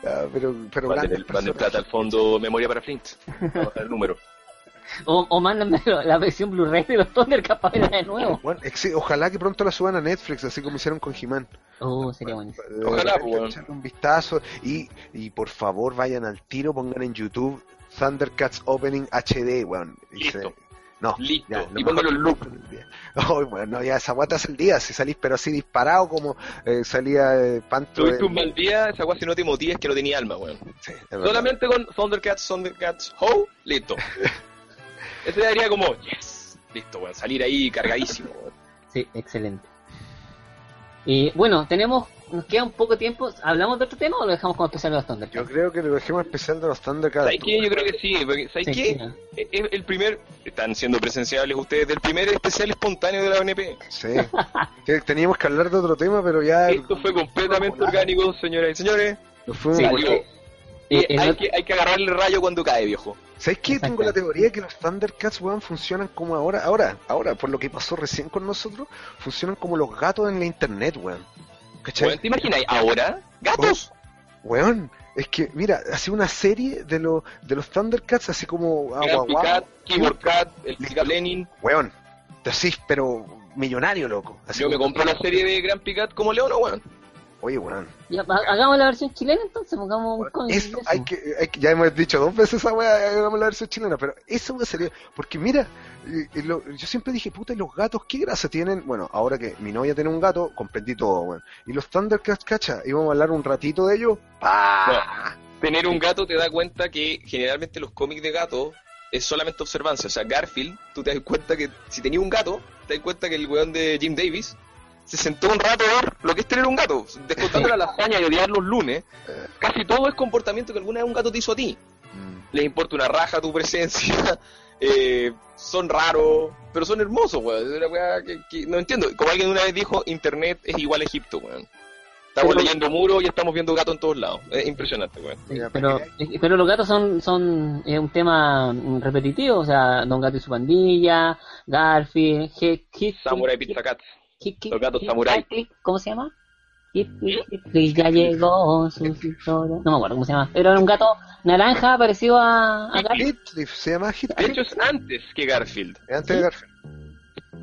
Ya, pero, pero grandes el, personajes. plata al fondo memoria para Flint. Vamos a ver el número. O, o mándame la versión Blu-ray de los Thundercats para verla de nuevo. Bueno, ex- ojalá que pronto la suban a Netflix, así como hicieron con He-Man. Oh, sería buenísimo. Eh, Ojalá, pues, un vistazo y, y por favor vayan al tiro, pongan en YouTube Thundercats Opening HD, weón. Listo. No, Listo. ya, y póngalo en loop. Ay, bueno, no, ya esa guata es el día, si salís pero así disparado como eh, salía eh, Panto. Tuviste un mal día, esa weá si no te motivas que no tenía alma, weón. Sí, es. Solamente con Thundercats, Thundercats, Ho, listo. Ese daría como, yes, listo, weón, salir ahí cargadísimo, weón. Sí, excelente. Y bueno, tenemos, nos queda un poco de tiempo. ¿Hablamos de otro tema o lo dejamos como especial de los Yo Thundercats? creo que lo dejemos especial de los Thundercats. ¿Sabes qué? Yo creo que sí, porque, ¿sabes Sí, qué? el primer, están siendo presenciables ustedes, del primer especial espontáneo de la ONP. Sí. Teníamos que hablar de otro tema, pero ya Esto fue completamente orgánico, señoras y señores. nos fuimos Sí. Eh, Y el hay, que, hay que agarrarle el rayo cuando cae, viejo. ¿Sabes qué? Tengo Exacto. la teoría que los Thundercats, weón, funcionan como ahora, ahora, ahora, por lo que pasó recién con nosotros, funcionan como los gatos en la internet, weón. ¿Cachai? Weón, ¿Te imaginas? Ahora, gatos. Weón, es que, mira, hace una serie de, los de los Thundercats, así como agua, Picat, Keyboard Cat, el Picat Lenin. Weón, te pero millonario, loco. Así Yo me compro la serie de Gran Picat como León, weón. Oye, weón. Hagamos la versión chilena entonces, pongamos un cómic Eso, de eso. hay que, hay que- ya hemos dicho dos veces esa weá, hagamos la versión chilena, pero eso weá sería, porque mira, eh, lo- yo siempre dije, puta, ¿y los gatos qué gracia tienen? Bueno, ahora que mi novia tiene un gato, comprendí todo, weón. Y los Thundercats, cacha, íbamos a hablar un ratito de ellos. ¡Ah! Tener un gato te da cuenta que generalmente los cómics de gatos es solamente observancia. O sea, Garfield, tú te das cuenta que si tenías un gato, te das cuenta que el weón de Jim Davis se sentó un rato a ver lo que es tener un gato. Descontando la lasaña y odiar los lunes, casi todo es comportamiento que alguna vez un gato te hizo a ti. Mm, Les importa una raja tu presencia, eh, son raros, pero son hermosos, weón. Es una weá que, que no entiendo. Como alguien una vez dijo, Internet es igual a Egipto, weón. Estamos Pero- leyendo muros y estamos viendo gatos en todos lados. Es impresionante, weón. Sí, pero, eh, pero los gatos son, son eh, un tema mm, repetitivo, o sea, Don Gato y su pandilla, Garfield, Samurai Pizza Cats. Los gatos samurai. ¿cómo se llama? Hit- ya llegó su historia. No me acuerdo cómo se llama, pero era un gato naranja parecido a, a Garfield. Heathcliff, se llama De Heathcliff. hecho, es antes que Garfield. Antes de Garfield.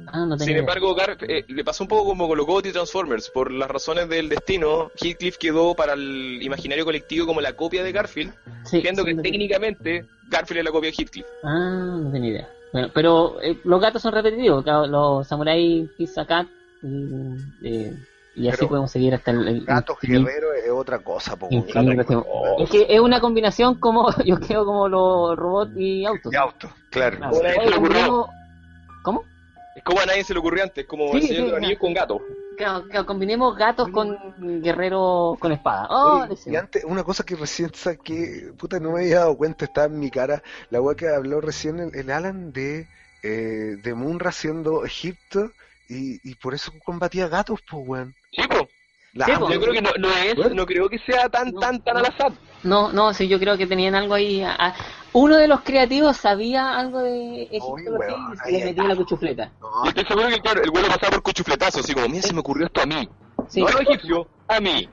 Ah, no tenía Sin embargo, Gar- eh, le pasó un poco como con los Gotti Transformers. Por las razones del destino, Heathcliff quedó para el imaginario colectivo como la copia de Garfield, Sí, siendo sí, que no técnicamente Garfield es la copia de Heathcliff. Ah, no tenía idea. Bueno, pero eh, los gatos son repetitivos, claro, los samurai Pizza Cat y, eh, y así Pero podemos seguir hasta el, el Gatos infinito- guerreros es otra cosa, po. Oh. Es que es una combinación como, yo creo, como los robots y autos. Y auto, claro. Claro. Oye, ¿Cómo? Es como a nadie se le ocurrió antes, como Sí, el Señor sí, de los Anillos con gato. Claro, claro, combinemos gatos con guerreros con espada. Oh, Oye, y antes, una cosa que recién saqué, puta, no me había dado cuenta, estaba en mi cara, la weá que habló recién el, el Alan de, eh, de Munra siendo Egipto y, y por eso combatía gatos, pues, weón. Sí, po. La Sí. Yo creo que no, no es, Bueno. no creo que sea tan, No, tan, tan no. al azar. No, no, sí, yo creo que tenían algo ahí. a- a- uno de los creativos sabía algo de egiptología weón, y se le metía la cuchufleta. No, Y estoy seguro que, claro, el vuelo pasaba por cuchufletazo, así como, mira, se me ocurrió esto a mí. Sí. No a los egipcios, a mí.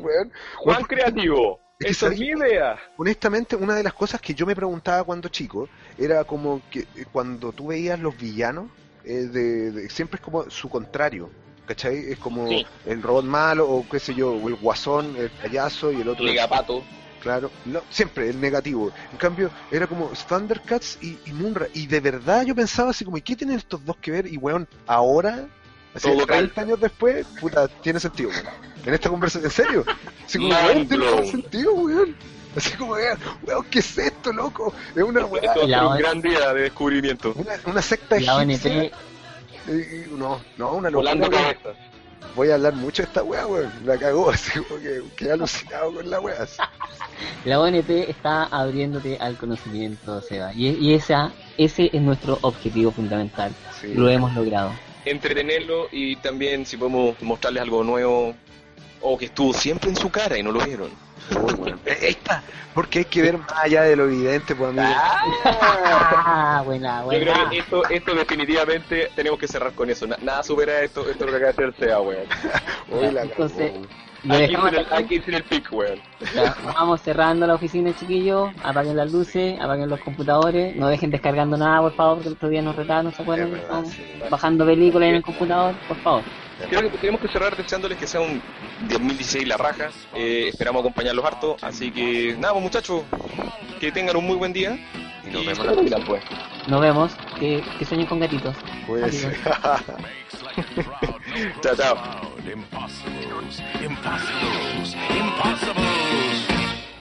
weón. Juan Creativo. Es que, Esa es ¿sabes mi idea. honestamente, una de las cosas que yo me preguntaba cuando chico era como que eh, cuando tú veías los villanos, eh, de, de- siempre es como su contrario. ¿Cachai? Es como Sí. el robot malo, o qué sé yo, o el guasón, el payaso y el otro. Legapato. Claro, no, siempre el negativo. En cambio, era como Thundercats y, y Munra. Y de verdad yo pensaba así como, ¿y qué tienen estos dos que ver? Y weón, ahora, así Todo 30 años después, puta, tiene sentido, weón. En esta conversación, en serio. Así como, Mind weón, tiene sentido, weón. Así como, weón, weón, ¿qué es esto, loco? Es una weá, Esto va a La ser un gran día de descubrimiento. una, una secta La Eh, no, no, una locura. Voy a hablar mucho de esta weá, weón. La cagó, así como que quedé alucinado con la weá. la ONP está abriéndote al conocimiento, Seba. Y, y esa, ese es nuestro objetivo fundamental. Sí. Lo hemos logrado. Entretenerlo y también si podemos mostrarles algo nuevo o que estuvo siempre en su cara y no lo vieron. Uy, weón. Eh, Ahí está, porque hay que ver más allá de lo evidente, pues amigo. Ah, buena, Yo creo buena. que esto, esto definitivamente tenemos que cerrar con eso. Na- nada supera esto, esto es lo que acaba de hacer SEA, weón. Uy, la Entonces. Lo dejamos en el- el pic, weón. Ya, vamos cerrando la oficina, chiquillos. Apaguen las luces, apaguen los computadores. No dejen descargando nada, por favor, porque el otro día nos retaron, ¿se acuerdan? Estamos bajando películas en el computador, por favor. Creo que tenemos que cerrar deseándoles que sea un 2016 la raja. Eh, esperamos acompañarlos harto. Así que, nada, pues, muchachos, que tengan un muy buen día. Y nos vemos la pues. Nos vemos. Que, que sueñen con gatitos. Cuídense. Chao, chao. Impossibles, impossibles, impossibles.